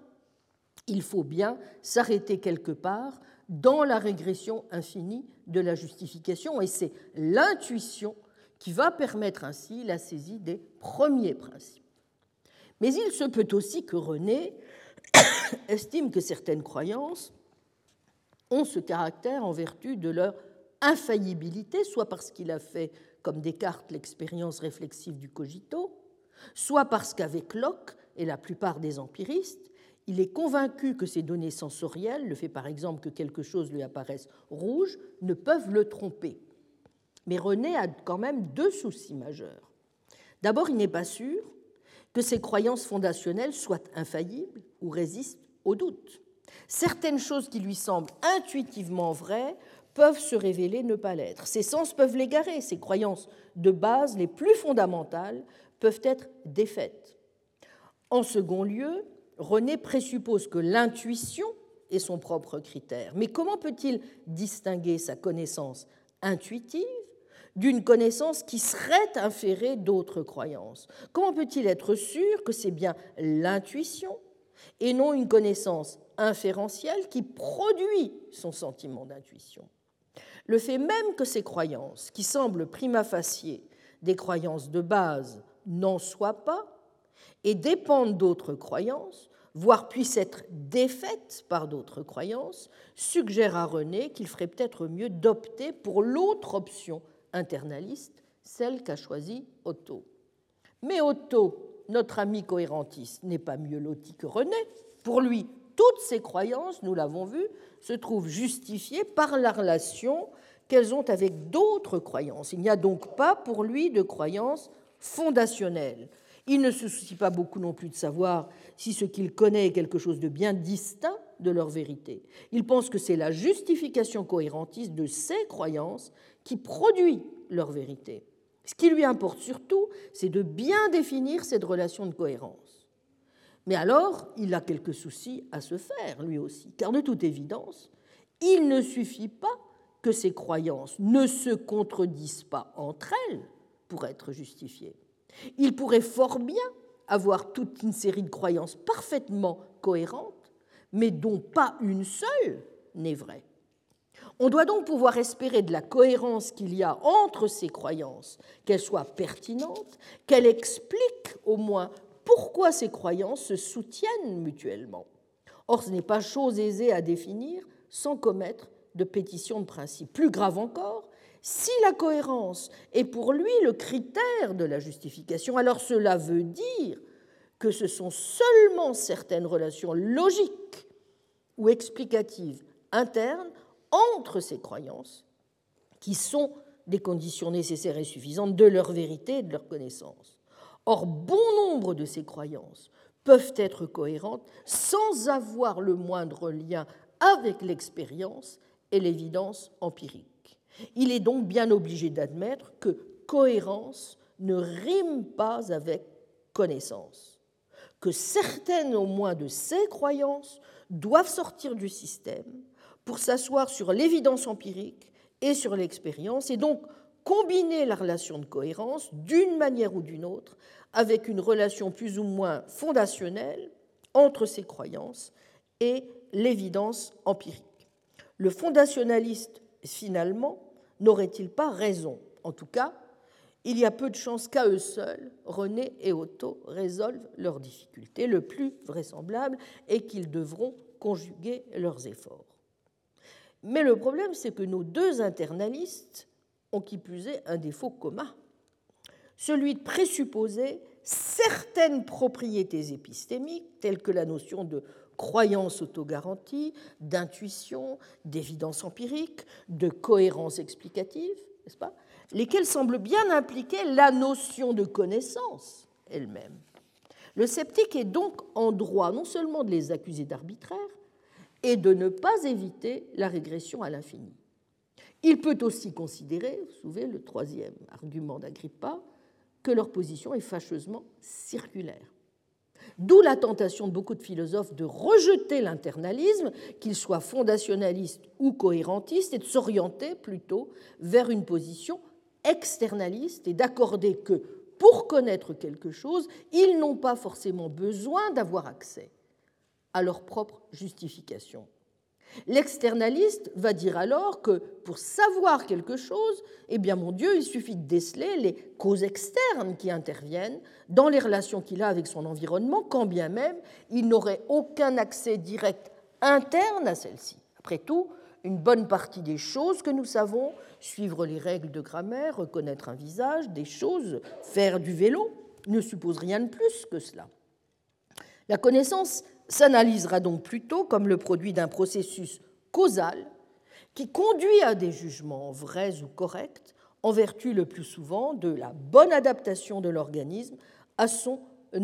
il faut bien s'arrêter quelque part dans la régression infinie de la justification, et c'est l'intuition qui va permettre ainsi la saisie des premiers principes. Mais il se peut aussi que René estime que certaines croyances ont ce caractère en vertu de leur infaillibilité, soit parce qu'il a fait, comme Descartes, l'expérience réflexive du cogito, soit parce qu'avec Locke et la plupart des empiristes, il est convaincu que ces données sensorielles, le fait par exemple que quelque chose lui apparaisse rouge, ne peuvent le tromper. Mais René a quand même deux soucis majeurs. D'abord, il n'est pas sûr que ces croyances fondationnelles soient infaillibles ou résistent au doute. Certaines choses qui lui semblent intuitivement vraies peuvent se révéler ne pas l'être. Ses sens peuvent l'égarer, ses croyances de base les plus fondamentales peuvent être défaites. En second lieu, René présuppose que l'intuition est son propre critère. Mais comment peut-il distinguer sa connaissance intuitive d'une connaissance qui serait inférée d'autres croyances. Comment peut-il être sûr que c'est bien l'intuition et non une connaissance inférentielle qui produit son sentiment d'intuition? Le fait même que ces croyances, qui semblent prima facie des croyances de base, n'en soient pas, et dépendent d'autres croyances, voire puissent être défaites par d'autres croyances, suggère à René qu'il ferait peut-être mieux d'opter pour l'autre option internaliste, celle qu'a choisie Otto. Mais Otto, notre ami cohérentiste, n'est pas mieux loti que René. Pour lui, toutes ces croyances, nous l'avons vu, se trouvent justifiées par la relation qu'elles ont avec d'autres croyances. Il n'y a donc pas pour lui de croyances fondationnelles. Il ne se soucie pas beaucoup non plus de savoir si ce qu'il connaît est quelque chose de bien distinct de leur vérité. Il pense que c'est la justification cohérentiste de ces croyances qui produit leur vérité. Ce qui lui importe surtout, c'est de bien définir cette relation de cohérence. Mais alors, il a quelques soucis à se faire, lui aussi, car de toute évidence, il ne suffit pas que ces croyances ne se contredisent pas entre elles pour être justifiées. Il pourrait fort bien avoir toute une série de croyances parfaitement cohérentes, mais dont pas une seule n'est vraie. On doit donc pouvoir espérer de la cohérence qu'il y a entre ces croyances, qu'elles soient pertinentes, qu'elles expliquent au moins pourquoi ces croyances se soutiennent mutuellement. Or, ce n'est pas chose aisée à définir sans commettre de pétition de principe. Plus grave encore, si la cohérence est pour lui le critère de la justification, alors cela veut dire que ce sont seulement certaines relations logiques ou explicatives internes entre ces croyances qui sont des conditions nécessaires et suffisantes de leur vérité et de leur connaissance. Or, bon nombre de ces croyances peuvent être cohérentes sans avoir le moindre lien avec l'expérience et l'évidence empirique. Il est donc bien obligé d'admettre que cohérence ne rime pas avec connaissance, que certaines au moins de ces croyances doivent sortir du système pour s'asseoir sur l'évidence empirique et sur l'expérience, et donc combiner la relation de cohérence d'une manière ou d'une autre avec une relation plus ou moins fondationnelle entre ces croyances et l'évidence empirique. Le fondationnaliste, finalement, n'auraient-ils pas raison? En tout cas, il y a peu de chances qu'à eux seuls, René et Otto résolvent leurs difficultés. Le plus vraisemblable est qu'ils devront conjuguer leurs efforts. Mais le problème, c'est que nos deux internalistes ont qui plus est un défaut commun, celui de présupposer certaines propriétés épistémiques, telles que la notion de croyance autogarantie, d'intuition, d'évidence empirique, de cohérence explicative, n'est-ce pas lesquelles semblent bien impliquer la notion de connaissance elle-même. Le sceptique est donc en droit non seulement de les accuser d'arbitraire, et de ne pas éviter la régression à l'infini. Il peut aussi considérer, vous souvenez le troisième argument d'Agrippa, que leur position est fâcheusement circulaire. D'où la tentation de beaucoup de philosophes de rejeter l'internalisme, qu'il soit fondationnaliste ou cohérentiste, et de s'orienter plutôt vers une position externaliste et d'accorder que pour connaître quelque chose, ils n'ont pas forcément besoin d'avoir accès à leur propre justification. L'externaliste va dire alors que pour savoir quelque chose, eh bien mon Dieu, il suffit de déceler les causes externes qui interviennent dans les relations qu'il a avec son environnement, quand bien même il n'aurait aucun accès direct interne à celle-ci. Après tout, une bonne partie des choses que nous savons, suivre les règles de grammaire, reconnaître un visage, des choses, faire du vélo, ne suppose rien de plus que cela. La connaissance s'analysera donc plutôt comme le produit d'un processus causal qui conduit à des jugements vrais ou corrects en vertu le plus souvent de la bonne adaptation de l'organisme à son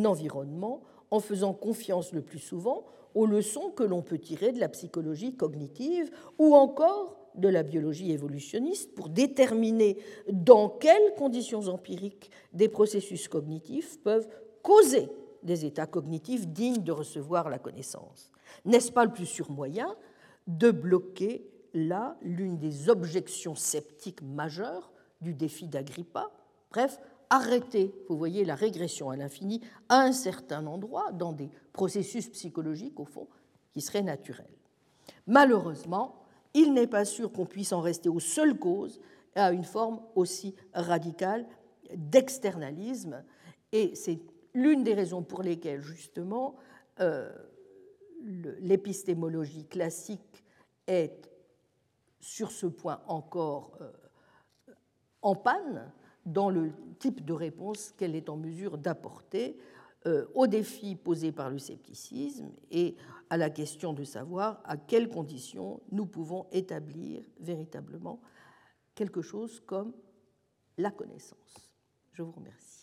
environnement, en faisant confiance le plus souvent aux leçons que l'on peut tirer de la psychologie cognitive ou encore de la biologie évolutionniste pour déterminer dans quelles conditions empiriques des processus cognitifs peuvent causer des états cognitifs dignes de recevoir la connaissance. N'est-ce pas le plus sûr moyen de bloquer là l'une des objections sceptiques majeures du défi d'Agrippa? Bref, arrêter, vous voyez, la régression à l'infini à un certain endroit dans des processus psychologiques, au fond, qui seraient naturels. Malheureusement, il n'est pas sûr qu'on puisse en rester aux seules causes à une forme aussi radicale d'externalisme. Et c'est l'une des raisons pour lesquelles, justement, euh, l'épistémologie classique est sur ce point encore euh, en panne dans le type de réponse qu'elle est en mesure d'apporter euh, aux défis posés par le scepticisme et à la question de savoir à quelles conditions nous pouvons établir véritablement quelque chose comme la connaissance. Je vous remercie.